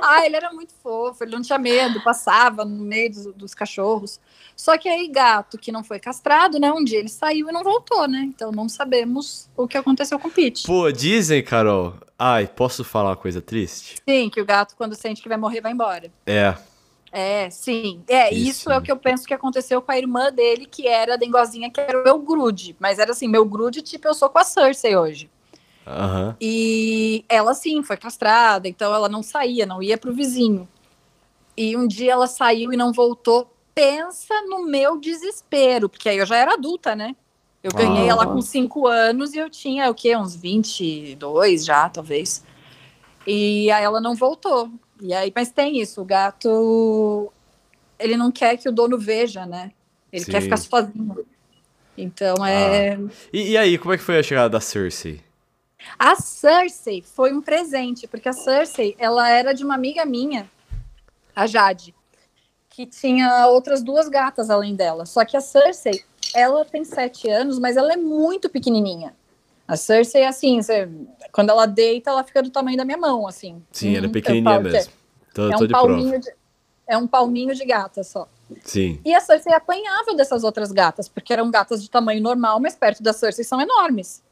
Ah, ele era muito fofo, ele não tinha medo, passava no meio dos, dos cachorros. Só que aí, gato que não foi castrado, né? Um dia ele saiu e não voltou, né? Então não sabemos o que aconteceu com o Pete. Pô, dizem, Carol. Ai, posso falar uma coisa triste? Sim, que o gato, quando sente que vai morrer, vai embora. É. É, sim. É, Isso. isso, é o que eu penso que aconteceu com a irmã dele, que era a dengozinha, que era o meu grude. Mas era assim, meu grude, tipo, eu sou com a Cersei hoje. Aham. E ela, sim, foi castrada, então ela não saía, não ia pro vizinho. E um dia ela saiu e não voltou. Pensa no meu desespero, porque aí eu já era adulta, né? Eu ganhei Ah. ela com 5 anos e eu tinha o quê? Uns 22 já, talvez. E aí ela não voltou. E aí, mas tem isso, o gato ele não quer que o dono veja, né? Ele quer Sim. ficar sozinho. Então é. E, e aí, como é que foi a chegada da Cersei? A Cersei foi um presente, porque a Cersei, ela era de uma amiga minha, a Jade, que tinha outras duas gatas além dela. Só que a Cersei, ela tem sete anos, mas ela é muito pequenininha. A Cersei, assim, você- quando ela deita, ela fica do tamanho da minha mão, assim. Sim, ela é Hum, pequenininha que mesmo. Tô, É um, de prova. palminho de, é um palminho de gata só. Sim. E a Cersei apanhava dessas outras gatas, porque eram gatas de tamanho normal, mas perto da Cersei são enormes.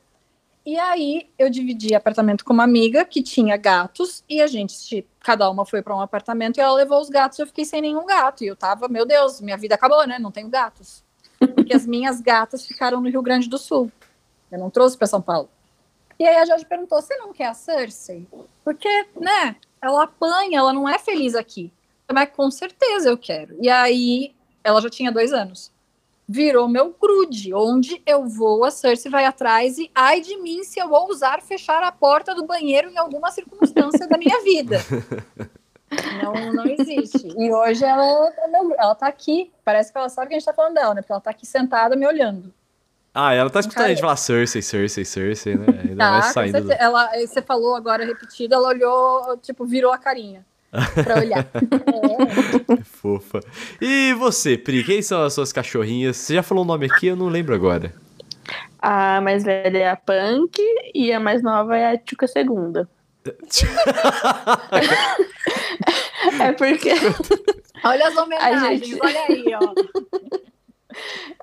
E aí eu dividi apartamento com uma amiga que tinha gatos e a gente, cada uma foi para um apartamento e ela levou os gatos eu fiquei sem nenhum gato. E eu tava, meu Deus, minha vida acabou, né? Não tenho gatos. Porque as minhas gatas ficaram no Rio Grande do Sul. Eu não trouxe para São Paulo. E aí a Jorge perguntou: você não quer a Cersei? Porque, né, ela apanha, ela não é feliz aqui. Mas com certeza eu quero. E aí ela já tinha dois anos. Virou meu grude, onde eu vou, a Cersei vai atrás e ai de mim se eu ousar fechar a porta do banheiro em alguma circunstância da minha vida. <laughs> Não, não existe. E hoje ela, é ela tá aqui. Parece que ela sabe que a gente tá falando dela, né? Porque ela tá aqui sentada me olhando. Ah, ela tá escutando a gente falar Cersei, Cersei, Cersei, né? Ainda Tá, mais saindo do... ela, você falou agora repetido, ela olhou, tipo, virou a carinha pra olhar. <laughs> É. Fofa. E você, Pri, quem são as suas cachorrinhas? Você já falou o nome aqui, eu não lembro agora. A mais velha é a Punk e a mais nova é a Tchuca Segunda. <laughs> É porque Olha as homenagens, gente- olha aí, ó.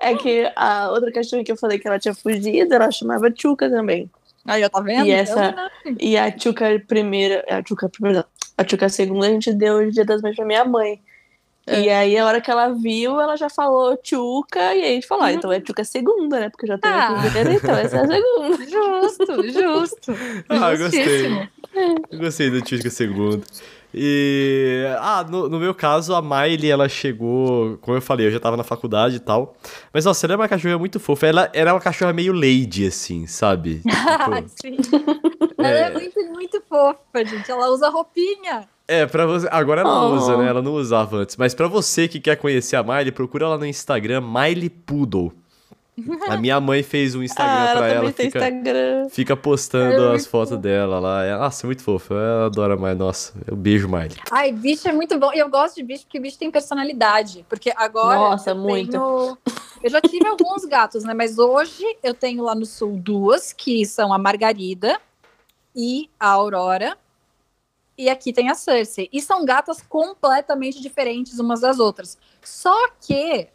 <laughs> é que a outra cachorra que eu falei que ela tinha fugido, ela chamava Tchuca também. Aí, ó, tá vendo? E essa- É. E a Tchuca primeira, a Tchuca primeira, não. a Tchuca segunda a gente deu o dia das mães pra minha mãe. E aí, a hora que ela viu, ela já falou Tchuca, e aí a gente falou, ah, então é Tchuca segunda, né? Porque já tem Ah. a primeira, então essa é a segunda. <laughs> Justo, justo. Ah, gostei. Eu gostei do Tisca Segundo. E. Ah, no, no meu caso, a Miley, ela chegou. Como eu falei, eu já tava na faculdade e tal. Mas, nossa, ela é uma cachorra muito fofa. Ela era uma cachorra meio lady, assim, sabe? <laughs> Tipo, Sim. Ela é muito, muito fofa, gente. Ela usa roupinha. é, pra você. Agora ela não Oh. usa, né? Ela não usava antes. Mas pra você que quer conhecer a Miley, procura ela no Instagram, Miley Poodle. A minha mãe fez um Instagram ah, ela pra ela. Fica, Instagram. fica postando É as fotos fofo. dela lá. É- Nossa, é muito fofa. Eu adoro a Miley. Nossa, eu beijo Miley. Ai, bicho é muito bom. E eu gosto de bicho porque bicho tem personalidade. Porque agora. Nossa, eu muito. tenho- Eu já tive alguns gatos, né? Mas hoje eu tenho lá no sul duas, que são a Margarida e a Aurora. E aqui tem a Cersei. E são gatas completamente diferentes umas das outras. Só que,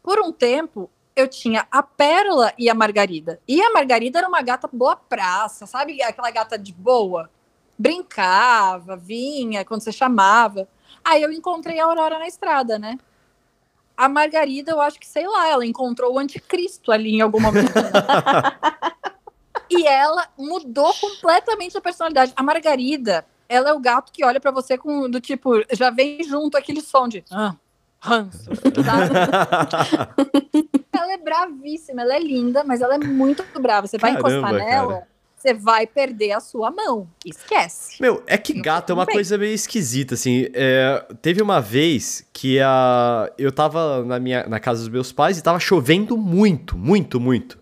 por um tempo, eu tinha a Pérola e a Margarida. E a Margarida era uma gata boa praça, sabe? Aquela gata de boa. Brincava, vinha quando você chamava. Aí eu encontrei a Aurora na estrada, né? A Margarida, eu acho que, sei lá, ela encontrou o anticristo ali em algum momento. <laughs> E ela mudou completamente a personalidade. A Margarida, ela é o gato que olha para você com do tipo, já vem junto aquele som de ah, ranço. <laughs> ela é bravíssima, ela é linda, mas ela é muito brava. Você vai Caramba, encostar nela, cara. você vai perder a sua mão. Esquece. Meu, é que gato é uma coisa meio esquisita, assim. É, teve uma vez que a, eu tava na, minha, na casa dos meus pais e tava chovendo muito, muito, muito.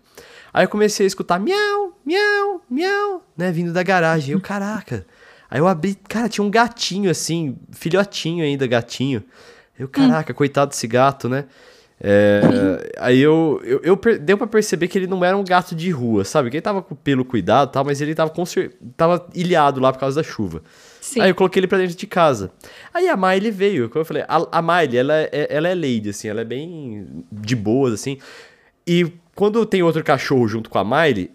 Aí eu comecei a escutar miau, miau, miau, né, vindo da garagem. Eu, caraca. Aí eu abri, cara, tinha um gatinho assim, filhotinho ainda, gatinho. Eu, caraca, hum. coitado desse gato, né? É, aí eu, eu, eu deu para perceber que ele não era um gato de rua, sabe? Que ele tava com pelo cuidado tal, mas ele tava, tava ilhado lá por causa da chuva. Sim. Aí eu coloquei ele pra dentro de casa. Aí a Miley veio, como eu falei, a, a Miley, ela é, ela é lady, assim, ela é bem de boas, assim. E quando tem outro cachorro junto com a Miley,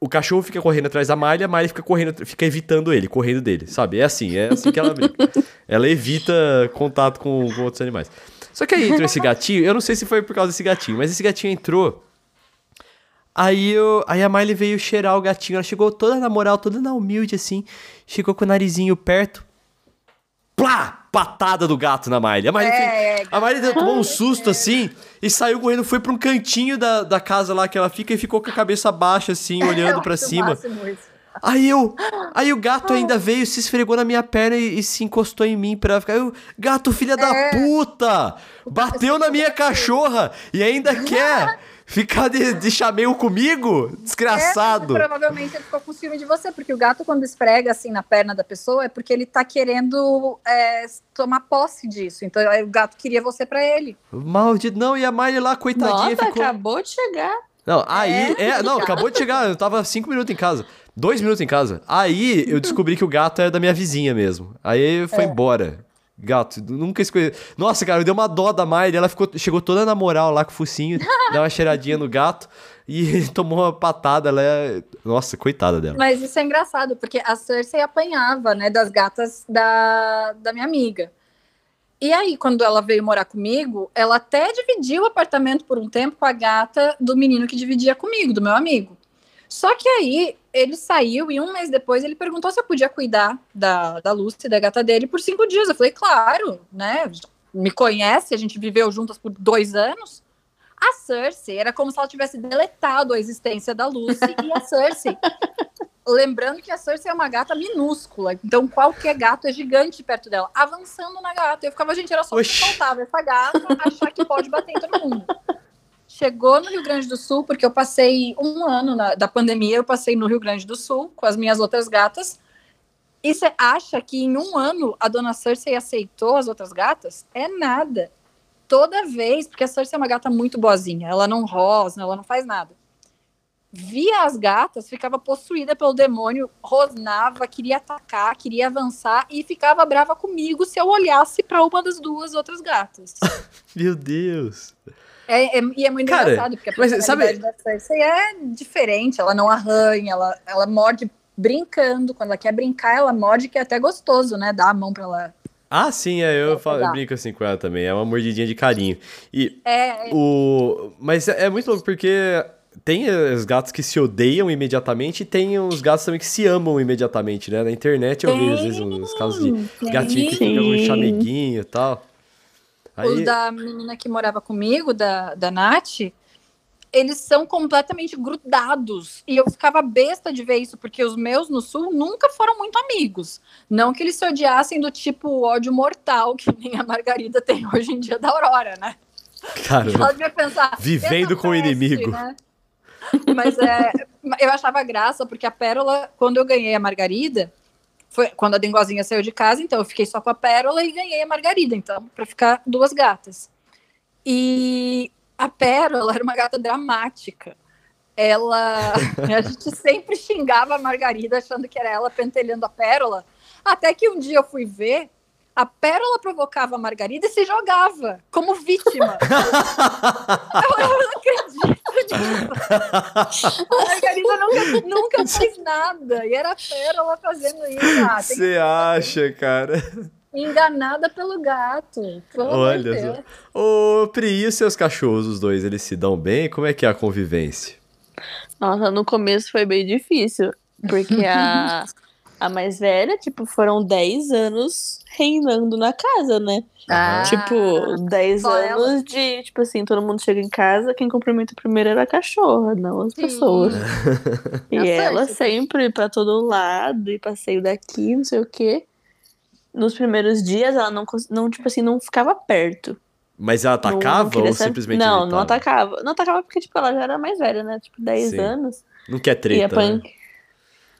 o cachorro fica correndo atrás da Miley, a Miley fica correndo, fica evitando ele, correndo dele, sabe? É assim, é assim que ela brinca. <laughs> ela evita contato com, com outros animais. Só que aí entrou esse gatinho, eu não sei se foi por causa desse gatinho, mas esse gatinho entrou. Aí, eu, aí a Miley veio cheirar o gatinho, ela chegou toda na moral, toda na humilde assim, chegou com o narizinho perto. Plá! Patada do gato na Miley. A Miley, é, fez, a Miley tomou um susto assim e saiu correndo, foi pra um cantinho da, da casa lá que ela fica e ficou com a cabeça baixa assim, <laughs> olhando para cima. Aí eu, aí o gato ainda veio, se esfregou na minha perna e, e se encostou em mim pra ficar. Eu, gato, filha é. da puta! Bateu na minha cachorra e ainda <laughs> quer Ficar de, de chameio comigo? Desgraçado. É, provavelmente ele ficou com ciúme de você, porque o gato, quando esfrega assim na perna da pessoa, é porque ele tá querendo é, tomar posse disso. Então o gato queria você para ele. Maldito. Não, e a Miley lá, coitadinha, Nossa, ficou. acabou de chegar. Não, aí. É, é não, acabou de chegar. Eu tava cinco minutos em casa. Dois minutos em casa. Aí eu descobri que o gato era da minha vizinha mesmo. Aí foi é. embora. Gato, nunca escolhi. Nossa, cara, deu uma dó da Miley. Ela ficou, chegou toda na moral lá com o focinho, <laughs> deu uma cheiradinha no gato e <laughs> tomou uma patada. Ela é. Nossa, coitada dela. Mas isso é engraçado, porque a Cersei apanhava, né, das gatas da, da minha amiga. E aí, quando ela veio morar comigo, ela até dividiu o apartamento por um tempo com a gata do menino que dividia comigo, do meu amigo. Só que aí ele saiu e um mês depois ele perguntou se eu podia cuidar da, da Lucy, da gata dele, por cinco dias. Eu falei, claro, né? Me conhece, a gente viveu juntas por dois anos. A Cersei era como se ela tivesse deletado a existência da Lucy e a Cersei. <laughs> Lembrando que a Cersei é uma gata minúscula, então qualquer gato é gigante perto dela, avançando na gata. Eu ficava, gente, era só que faltava essa gata achar que pode bater em todo mundo chegou no Rio Grande do Sul, porque eu passei um ano na, da pandemia, eu passei no Rio Grande do Sul com as minhas outras gatas. E você acha que em um ano a dona Cersei aceitou as outras gatas? É nada. Toda vez, porque a Cersei é uma gata muito boazinha, ela não rosna, ela não faz nada. Via as gatas, ficava possuída pelo demônio, rosnava, queria atacar, queria avançar e ficava brava comigo se eu olhasse para uma das duas outras gatas. <laughs> Meu Deus! É, é, e é muito Cara, engraçado, porque a personalidade sabe... da Cersei é diferente, ela não arranha, ela, ela morde brincando, quando ela quer brincar, ela morde que é até gostoso, né, dar a mão pra ela ah, sim, é, eu, falo, eu brinco assim com ela também. É uma mordidinha de carinho. E é, é. o. Mas é, é muito louco porque tem os gatos que se odeiam imediatamente e tem os gatos também que se amam imediatamente, né? Na internet eu vejo às vezes uns casos de gatinho que fica com um chameguinho e tal. Aí... Os da menina que morava comigo, da, da Nath, eles são completamente grudados. E eu ficava besta de ver isso, porque os meus no sul nunca foram muito amigos. Não que eles se odiassem do tipo ódio mortal que nem a Margarida tem hoje em dia da Aurora, né? Cara, ela devia pensar. Vivendo com o inimigo. Né? Mas é, eu achava graça, porque a Pérola, quando eu ganhei a Margarida, foi quando a dengozinha saiu de casa, então eu fiquei só com a Pérola e ganhei a Margarida, então, para ficar duas gatas. E a Pérola era uma gata dramática. Ela. <laughs> a gente sempre xingava a Margarida achando que era ela pentelhando a Pérola. Até que um dia eu fui ver, a Pérola provocava a Margarida e se jogava como vítima. eu, <laughs> eu não acredito A Margarida nunca, nunca fez nada. E era a Pérola fazendo isso. Ah, Você acha, cara? Enganada pelo gato. Pelo Olha Deus. Ô, Pri, e os seus cachorros, os dois, eles se dão bem? Como é que é a convivência? Nossa, no começo foi bem difícil. Porque a, <laughs> a mais velha, tipo, foram 10 anos reinando na casa, né? Ah. Tipo, 10 só anos ela. de, tipo assim, todo mundo chega em casa, quem cumprimenta primeiro era a cachorra, não as Sim. pessoas. <laughs> E ela Cersei. sempre pra todo lado, e passeio daqui, não sei o quê. Nos primeiros dias, ela não, não tipo assim, não ficava perto. Mas ela Não- não atacava queria ou simplesmente Não, evitava? não atacava. Não atacava porque, tipo, ela já era mais velha, né? Tipo, 10 Sim. anos. Não quer E a treta, né?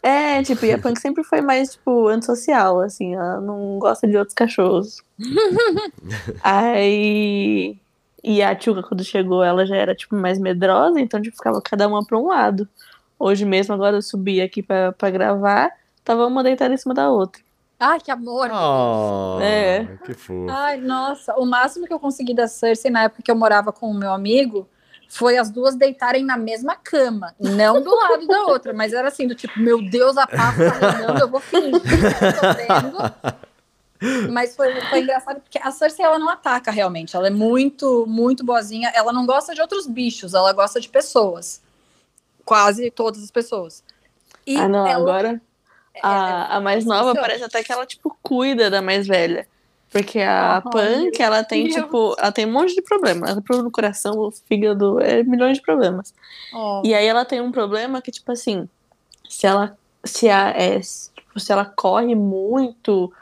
É, tipo, e a Punk sempre foi mais, tipo, antissocial, assim, ela não gosta de outros cachorros. <laughs> Aí. E a Tchuca, quando chegou, ela já era, tipo, mais medrosa, então, tipo, ficava cada uma pra um lado. Hoje mesmo, agora eu subi aqui pra, pra gravar, tava uma deitada em cima da outra. Ai, que amor. Oh, É. que fofo. Ai, nossa. O máximo que eu consegui da Cersei na época que eu morava com o meu amigo foi as duas deitarem na mesma cama. Não do lado da outra, mas era assim, do tipo, meu Deus, a paz tá reinando, eu vou fingir que eu vendo. Mas foi, foi engraçado porque a Cersei ela não ataca realmente. Ela é muito, muito boazinha. Ela não gosta de outros bichos, ela gosta de pessoas. Quase todas as pessoas. E ah, não, ela- agora. é- A, a mais nova parece até que ela, tipo, cuida da mais velha. Porque a Ai, Punk, ela tem, Deus. tipo, ela tem um monte de problema. Ela tem problema no coração, o fígado, é milhões de problemas. Ó, E aí ela tem um problema que, tipo assim, se ela se, a, é, tipo, se ela corre muito,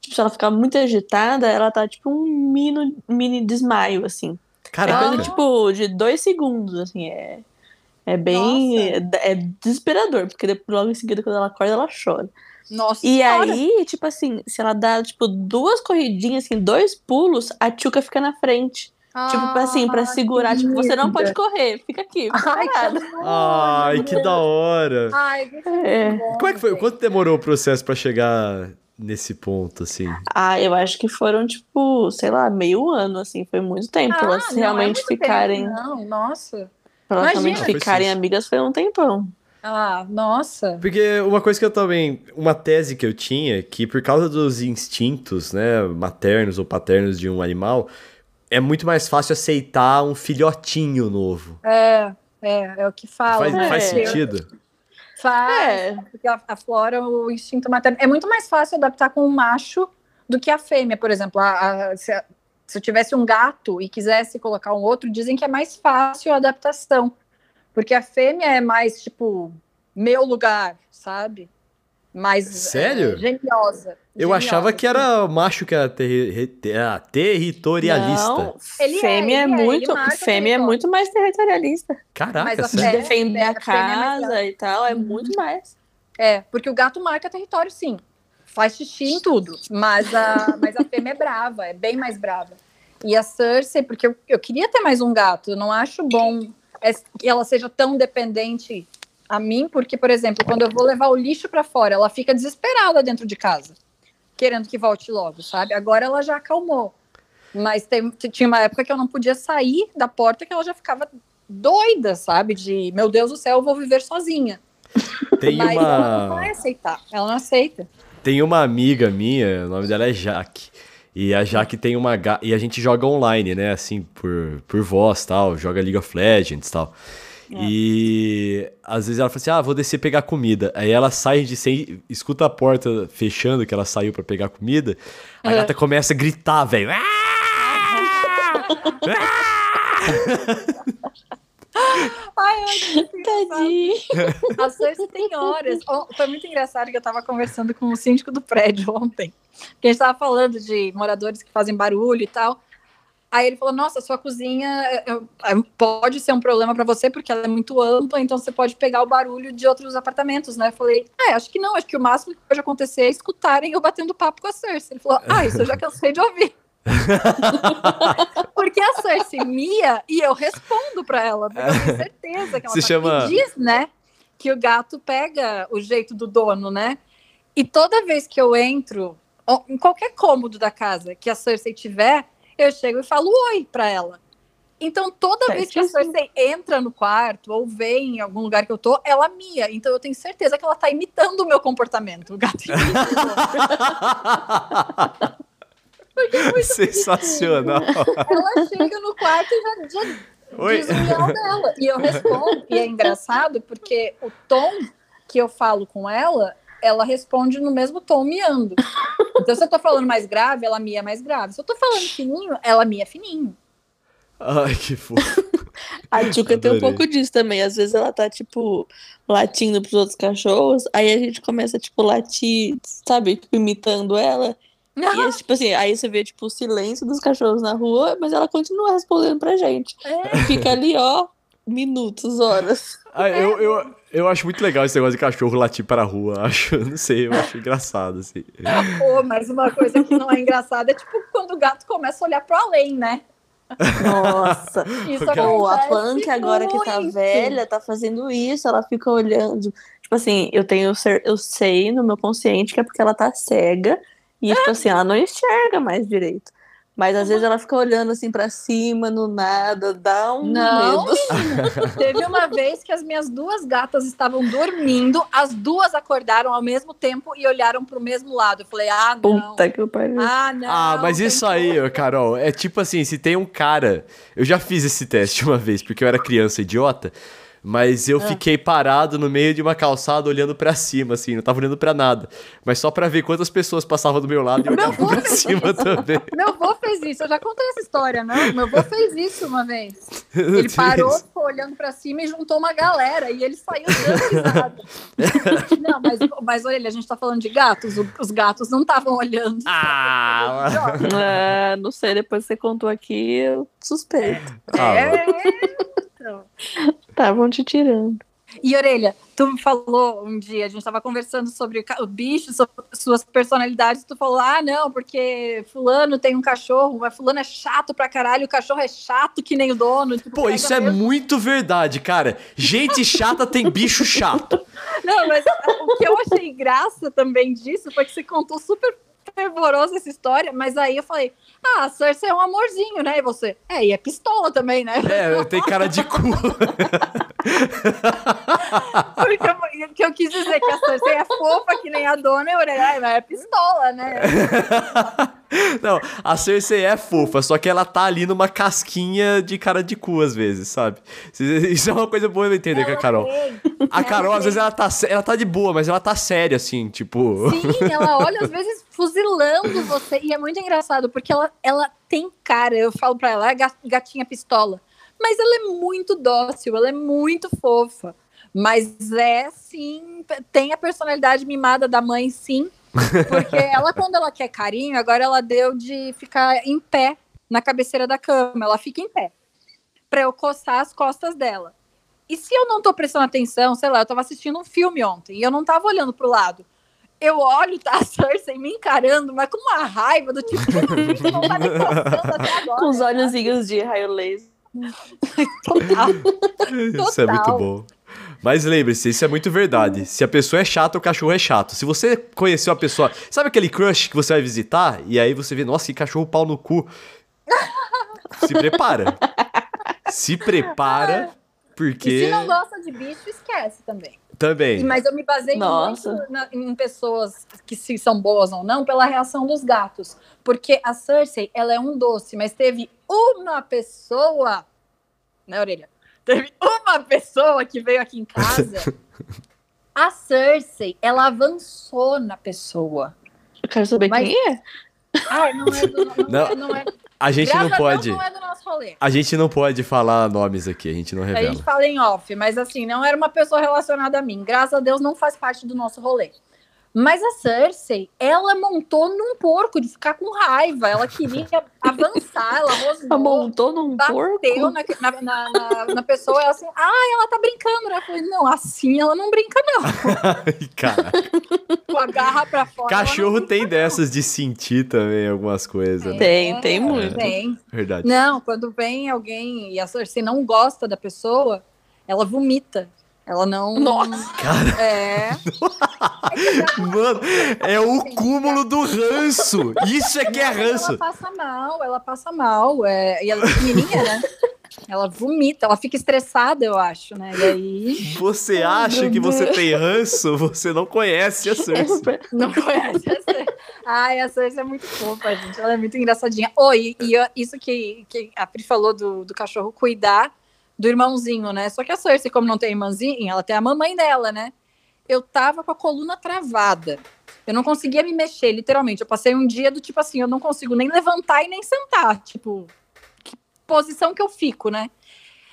tipo, se ela ficar muito agitada, ela tá tipo um mini, mini desmaio, assim. É Caraca. coisa, tipo, de dois segundos, assim, é. É bem. É, é desesperador, porque depois, logo em seguida, quando ela acorda, ela chora. Nossa E senhora. aí, tipo assim, se ela dá, tipo, duas corridinhas, assim, dois pulos, a Tchuca fica na frente. tipo, pra, assim, pra Ai, segurar, tipo, você não pode correr, fica aqui, fica Ai, que parada. Ai, que da hora. Ai, que É. bom, Como é que foi? Quanto demorou o processo pra chegar nesse ponto, assim? Ah, eu acho que foram, tipo, sei lá, meio ano, assim, foi muito tempo. pra Ah, elas não, é realmente muito ficarem. tempo, não, nossa. Pra elas realmente Imagina. Ficarem amigas foi um tempão. Ah, nossa. Porque uma coisa que eu também. Uma tese que eu tinha, que por causa dos instintos, né, maternos ou paternos de um animal, é muito mais fácil aceitar um filhotinho novo. É, é, é o que fala. Faz, né? faz É. sentido? Faz, É. porque a- aflora o instinto materno. É muito mais fácil adaptar com o macho do que a fêmea, por exemplo. A- a- se, a- se eu tivesse um gato e quisesse colocar um outro, dizem que é mais fácil a adaptação. Porque a fêmea é mais, tipo, meu lugar, sabe? Mais Sério? é, geniosa. Eu geniosa, achava que assim. era macho que era terri- te- ah, territorialista. Não, Ele é, fêmea é, ele é, ele muito. marca fêmea é muito mais territorialista. Caraca, Mas a É, defender é, a a fêmea é casa e tal, é Uhum. muito mais. É, porque o gato marca território, sim. Faz xixi em tudo. Mas a, mas a fêmea é brava, é bem mais brava. E a Cersei, porque eu, eu queria ter mais um gato, eu não acho bom é, que ela seja tão dependente a mim, porque, por exemplo, quando eu vou levar o lixo para fora, ela fica desesperada dentro de casa, querendo que volte logo, sabe? Agora ela já acalmou. Mas tem- tinha uma época que eu não podia sair da porta que ela já ficava doida, sabe? De meu Deus do céu, eu vou viver sozinha. Tem Mas ela não uma, vai aceitar. Ela não aceita. tem uma amiga minha, o nome dela é Jaque. E a Jaque tem uma. ga- E a gente joga online, né? Assim, por, por voz tal. Joga League of Legends tal. E às vezes ela fala assim: Ah, vou descer pegar comida. Aí ela sai de sem. Escuta a porta fechando, que ela saiu pra pegar comida. A É. gata começa a gritar, velho. <laughs> <laughs> Ai, eu. <laughs> Tadinho. A Cersei tem horas. Foi muito engraçado que eu tava conversando com o síndico do prédio ontem. Que a gente tava falando de moradores que fazem barulho e tal. Aí ele falou: Nossa, sua cozinha é, é, pode ser um problema pra você, porque ela é muito ampla, então você pode pegar o barulho de outros apartamentos, né? Eu falei: É, acho que não, acho que o máximo que pode acontecer é escutarem eu batendo papo com a Cersei. Ele falou: Ah, isso eu já cansei de ouvir. <laughs> Porque a Cersei mia e eu respondo pra ela, porque eu tenho certeza que ela Se tá- chama- diz, né, que o gato pega o jeito do dono, né? E toda vez que eu entro em qualquer cômodo da casa que a Cersei tiver, eu chego e falo oi pra ela. Então, toda vez que a. Cersei entra no quarto ou vem em algum lugar que eu tô, ela mia. Então, eu tenho certeza que ela tá imitando o meu comportamento. O gato <laughs> imita. <laughs> <laughs> Sensacional. ela chega no quarto e já, já Oi. diz o miau dela. E eu respondo. E é <laughs> engraçado porque o tom que eu falo com ela, ela responde no mesmo tom miando. Então, se eu tô falando mais grave, ela mia mais grave. Se eu tô falando fininho, ela mia fininho. Ai, que fofo. A Tchuca tem um pouco disso também. Às vezes ela tá, tipo, latindo pros outros cachorros, aí a gente começa, tipo, latir, sabe? Tipo, imitando ela. E, é, tipo assim, aí você vê, tipo, o silêncio dos cachorros na rua, mas ela continua respondendo pra gente. É. Fica ali, ó, minutos, horas. Ah, eu, eu, eu acho muito legal esse negócio de cachorro latir para a rua. Acho, não sei, eu acho engraçado, assim. Pô, mas uma coisa que não é engraçada é tipo quando o gato começa a olhar pro além, né? Nossa. Isso Pô, a Punk agora que tá muito. velha, tá fazendo isso, ela fica olhando. Tipo assim, eu tenho eu sei no meu consciente que é porque ela tá cega e tipo assim, ela não enxerga mais direito. Mas às vezes ela fica olhando assim pra cima, no nada, dá um Não, medo. <laughs> <laughs> Teve uma vez que as minhas duas gatas estavam dormindo, as duas acordaram ao mesmo tempo e olharam pro mesmo lado. Eu falei, ah, não. Puta que pariu. Ah, não. Ah, mas isso aí, ô, Carol, é tipo assim, se tem um cara. Eu já fiz esse teste uma vez, porque eu era criança idiota. Mas eu fiquei parado no meio de uma calçada olhando pra cima, assim, não tava olhando pra nada. Mas só pra ver quantas pessoas passavam do meu lado e Meu olhavam avô pra cima também. <laughs> Meu avô fez isso, eu já contei essa história, não? Meu avô fez isso uma vez. <laughs> Ele parou, ficou olhando pra cima e juntou uma galera. E ele saiu dando risada. <laughs> Não, mas, mas olha, a gente tá falando de gatos. Os gatos não estavam olhando. Ah, Ah, não sei, depois que você contou aqui, eu suspeito. Ah, É. Então. Estavam te tirando. E Orelha, tu me falou um dia, a gente tava conversando sobre o bicho, sobre suas personalidades, tu falou, ah, não, porque fulano tem um cachorro, mas fulano é chato pra caralho, o cachorro é chato que nem o dono. tipo, Pô, isso é mesmo. muito verdade, cara. Gente chata tem bicho chato. <laughs> Não, mas o que eu achei graça também disso foi que você contou super fervoroso essa história, mas aí eu falei, ah, a Cersei é um amorzinho, né? E você, é, e é pistola também, né? É, tem cara de cu. <laughs> Porque eu, que eu quis dizer que a Cersei é fofa que nem a dona, e a Orelha, "Ai, mas é pistola, né? <laughs> Não, a Cersei é fofa, só que ela tá ali numa casquinha de cara de cu às vezes, sabe? Isso é uma coisa boa eu entender com a Carol. A Carol, Ela às vezes, ela tá, ela tá de boa, mas ela tá séria, assim, tipo. Sim, ela <laughs> olha às vezes fuzilando você. E é muito engraçado, porque ela, ela tem cara. Eu falo pra ela, é ga- gatinha pistola. Mas ela é muito dócil, ela é muito fofa. Mas é, sim, tem a personalidade mimada da mãe, sim. Porque ela, quando ela quer carinho, agora ela deu de ficar em pé na cabeceira da cama. Ela fica em pé. Pra eu coçar as costas dela. E se eu não tô prestando atenção, sei lá, eu tava assistindo um filme ontem e eu não tava olhando pro lado. Eu olho, tá <laughs> a Cersei me encarando, mas com uma raiva do tipo, "Gente, não tá me até agora. Com os olhozinhos de raio laser. Total. Isso é muito Total. bom. Mas lembre-se, isso é muito verdade. Se a pessoa é chata, o cachorro é chato. Se você conheceu a pessoa. Sabe aquele crush que você vai visitar? E aí você vê, nossa, que cachorro pau no cu. Se prepara. Se prepara, porque. E se não gosta de bicho, esquece também. Também. Mas eu me baseio Nossa. muito na- em pessoas que se são boas ou não pela reação dos gatos. Porque a Cersei, ela é um doce, mas teve uma pessoa, né, Orelha? Teve uma pessoa que veio aqui em casa. <laughs> a Cersei, ela avançou na pessoa. Eu quero saber Mas- quem é. Ah, não é do, não, Não. é- não é. A gente Graças não a Deus, pode. não é do nosso rolê. A gente não pode falar nomes aqui, a gente não A revela. gente fala em off, mas assim, não era uma pessoa relacionada a mim. Graças a Deus não faz parte do nosso rolê. Mas a Cersei, ela montou num porco de ficar com raiva. Ela queria <laughs> avançar, ela Ela rosnou, montou num porco. bateu na, na, na, na- pessoa. Ela assim, ah, ela tá brincando. né? Eu falei, não, assim ela não brinca, não. <laughs> Ai, cara. Com a garra pra fora. ela não Cachorro brinca, tem dessas de sentir também algumas coisas. né? Tem, tem muito. Tem. Verdade. Não, quando vem alguém e a Cersei não gosta da pessoa, ela vomita. Ela não. Nossa. Cara, É. <laughs> mano, é o cúmulo do ranço. Isso é que é Ela ranço. passa mal, ela passa mal. É, e ela é pequenininha, né? Ela vomita, ela fica estressada, eu acho, né? E aí. Você acha que você tem ranço? Você não conhece a Cersei. Não conhece a Cersei. Ai, a Cersei é muito fofa, gente. Ela é muito engraçadinha. Oi, e eu- isso que, que a Pri falou do, do cachorro cuidar do irmãozinho, né? Só que a Cersei, como não tem irmãzinha, ela tem a mamãe dela, né? Eu tava com a coluna travada. Eu não conseguia me mexer, literalmente. Eu passei um dia do tipo assim, eu não consigo nem levantar e nem sentar. Tipo, que posição que eu fico, né?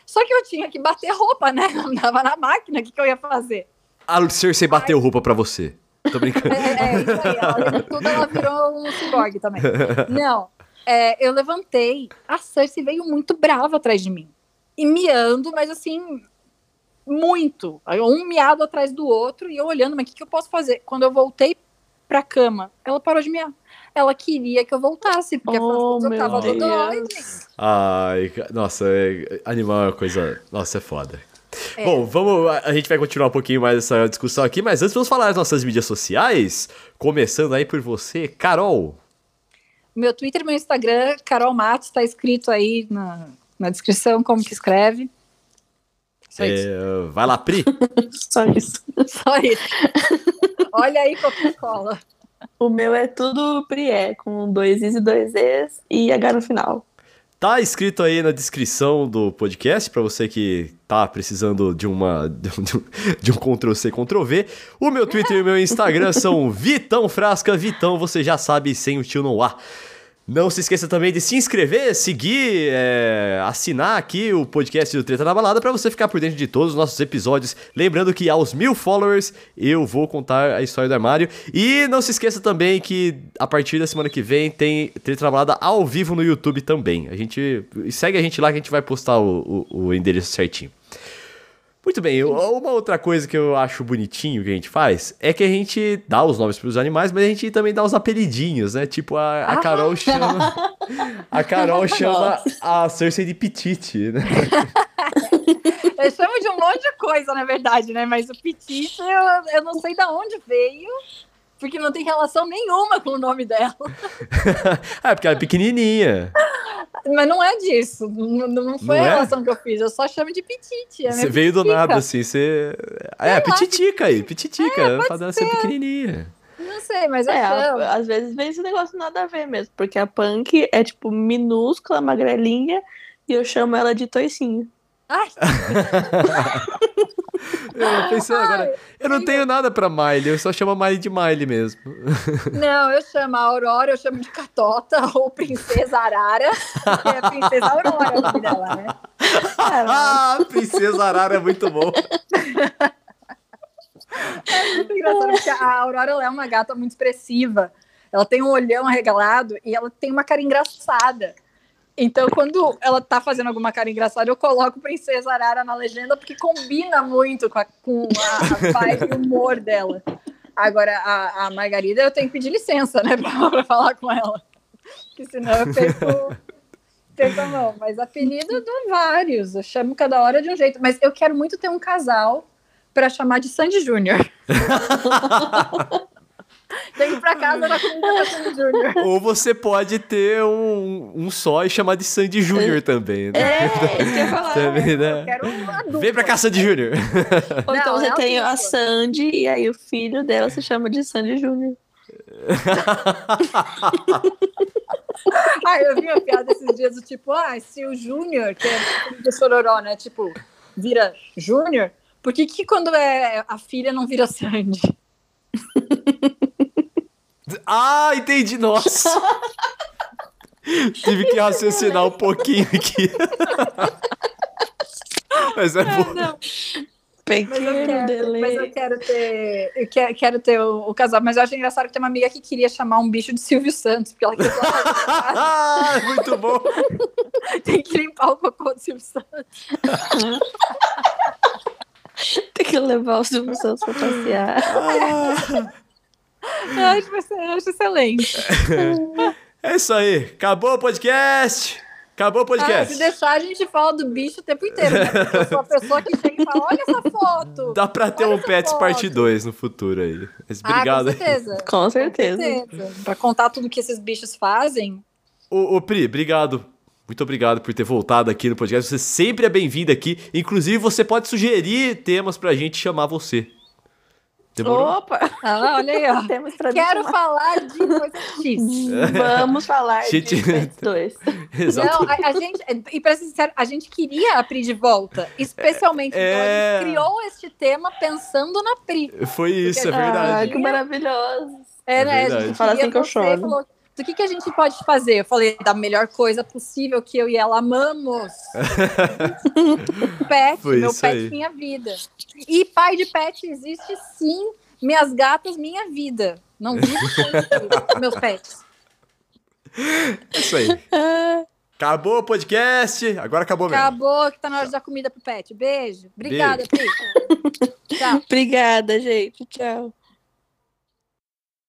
Só que eu tinha que bater roupa, né? Eu andava na máquina, o que, que eu ia fazer? A Cersei bateu roupa pra você. Tô brincando. É, é, isso aí. Ela, tudo ela virou um ciborgue também. Não, é, eu levantei, a Cersei veio muito brava atrás de mim. E miando, mas assim, muito. Um miado atrás do outro e eu olhando, mas o que, que eu posso fazer? Quando eu voltei pra cama, ela parou de miar. Ela queria que eu voltasse, porque Oh, eu tava Deus. dodói. Ai, nossa, é- animal é uma coisa. Nossa, é foda. É. Bom, vamos. A a gente vai continuar um pouquinho mais essa discussão aqui, mas antes vamos falar das nossas mídias sociais. Começando aí por você, Carol. Meu Twitter e meu Instagram, Carol Matos, tá escrito aí na, na descrição como que escreve. Só isso. É, vai lá, Pri. <laughs> Só isso. <laughs> Só isso. Olha aí Coca-Cola. O meu é tudo Prié, com dois Is e dois Es e H no final. Tá escrito aí na descrição do podcast pra você que tá precisando de uma de um, de um Ctrl C Ctrl V. O meu Twitter e o meu Instagram são <laughs> Vitão Frasca Vitão, você já sabe sem o tio no ar. Não se esqueça também de se inscrever, seguir, é, assinar aqui o podcast do Treta na Balada pra você ficar por dentro de todos os nossos episódios. Lembrando que aos mil followers eu vou contar a história do armário. E não se esqueça também que a partir da semana que vem tem Treta na Balada ao vivo no YouTube também. A gente segue a gente lá que a gente vai postar o, o- o endereço certinho. Muito bem, eu- uma outra coisa que eu acho bonitinho que a gente faz é que a gente dá os nomes pros animais, mas a gente também dá os apelidinhos, né? Tipo, a, a Carol chama. <laughs> A Carol chama a Cersei de Petite, né? <laughs> Eu chamo de um monte de coisa, na verdade, né? Mas o Petit, eu, eu não sei de onde veio, porque não tem relação nenhuma com o nome dela. <laughs> ah, é porque ela é pequenininha. Mas não é disso. Não, não foi Não a é? relação que eu fiz. Eu só chamo de Petite. é Você veio do nada, assim, você. É, pititica aí, pititica. É, pra ela ser pequenininha. Não sei, mas É, a- às vezes vem esse negócio nada a ver mesmo, porque a Punk é tipo minúscula, magrelinha, e eu chamo ela de toicinho. Ai, <laughs> Eu agora, eu não tenho nada pra Miley, eu só chamo a Miley de Miley mesmo. <laughs> não, eu chamo a Aurora, eu chamo de Catota ou Princesa Arara. é a Princesa Aurora o nome dela, né? <laughs> Ah, Princesa Arara é muito bom. É muito engraçado, porque a Aurora é uma gata muito expressiva. Ela tem um olhão arregalado e ela tem uma cara engraçada. Então, quando ela tá fazendo alguma cara engraçada, eu coloco Princesa Arara na legenda, porque combina muito com a, com a vibe e o humor dela. Agora, a, a Margarida, eu tenho que pedir licença, né, <laughs> pra, pra falar com ela. Porque senão eu perco, a mão. Mas apelido dou vários. Eu chamo cada hora de um jeito. Mas eu quero muito ter um casal pra chamar de Sandy Júnior. <laughs> Tem que ir pra casa da comida Sandy Júnior. <laughs> Ou você pode ter um, um só e chamar de Sandy Júnior também, né? É, <laughs> isso que eu ia falar. Também, Eu né? quero um adulto. Vem pra cá, Sandy Júnior. <laughs> Ou então Não, você é tem a. Sandy e aí o filho dela se chama de Sandy Júnior. Ah, eu vi uma piada esses dias do tipo, ah, se o Júnior, que é filho do Sororó, né? Tipo, vira Júnior, por que, que quando é a filha não vira Sandy? Ah, entendi. Nossa. <laughs> Tive que raciocinar um pouquinho aqui. <laughs> Mas é bom. Não, Pequeno mas eu quero, delay. mas eu quero ter, eu quero, quero ter o, o casal, mas eu acho engraçado que tem uma amiga que queria chamar um bicho de Silvio Santos, porque ela queria Ah, <laughs> muito bom. tem que limpar o cocô do Silvio Santos. Tem que levar os Silvio Santos pra passear. Eu acho, eu acho excelente. É isso aí. Acabou o podcast. Acabou o Ah, podcast. se deixar, a gente fala do bicho o tempo inteiro, né? Porque eu sou a pessoa que chega e fala, olha essa foto. Dá pra ter um Pets foto. parte 2 no futuro aí. Mas obrigado. Ah, com certeza. Com certeza. certeza. Pra contar tudo que esses bichos fazem. Ô, ô, Pri, obrigado. Muito obrigado por ter voltado aqui no podcast. Você sempre é bem-vindo aqui. Inclusive, você pode sugerir temas pra gente chamar você. Demorou? Opa! Ah, olha aí, ó. <laughs> Temos Quero falar de coisa X. <laughs> Vamos falar gente... de Pets 2. <laughs> Exato. Não, a, a, gente, e pra ser sincero, a gente queria a Pri de volta. Especialmente. É... Então a gente criou este tema pensando na Pri. Foi isso, é verdade. Ah, que maravilhoso. É, né? É a gente Fala assim que eu choro. Falou, do que, que a gente pode fazer? Eu falei da melhor coisa possível que eu e ela amamos. <laughs> pet, Foi meu pet, aí. minha vida. E pai de pet existe sim. Minhas gatas, minha vida. Não vivo <laughs> sem meus pets. É isso aí. Acabou o podcast. Agora acabou mesmo. Acabou, que tá na hora de dar comida pro pet. Beijo. Obrigada, Beijo. Tchau. <laughs> Obrigada, gente. Tchau.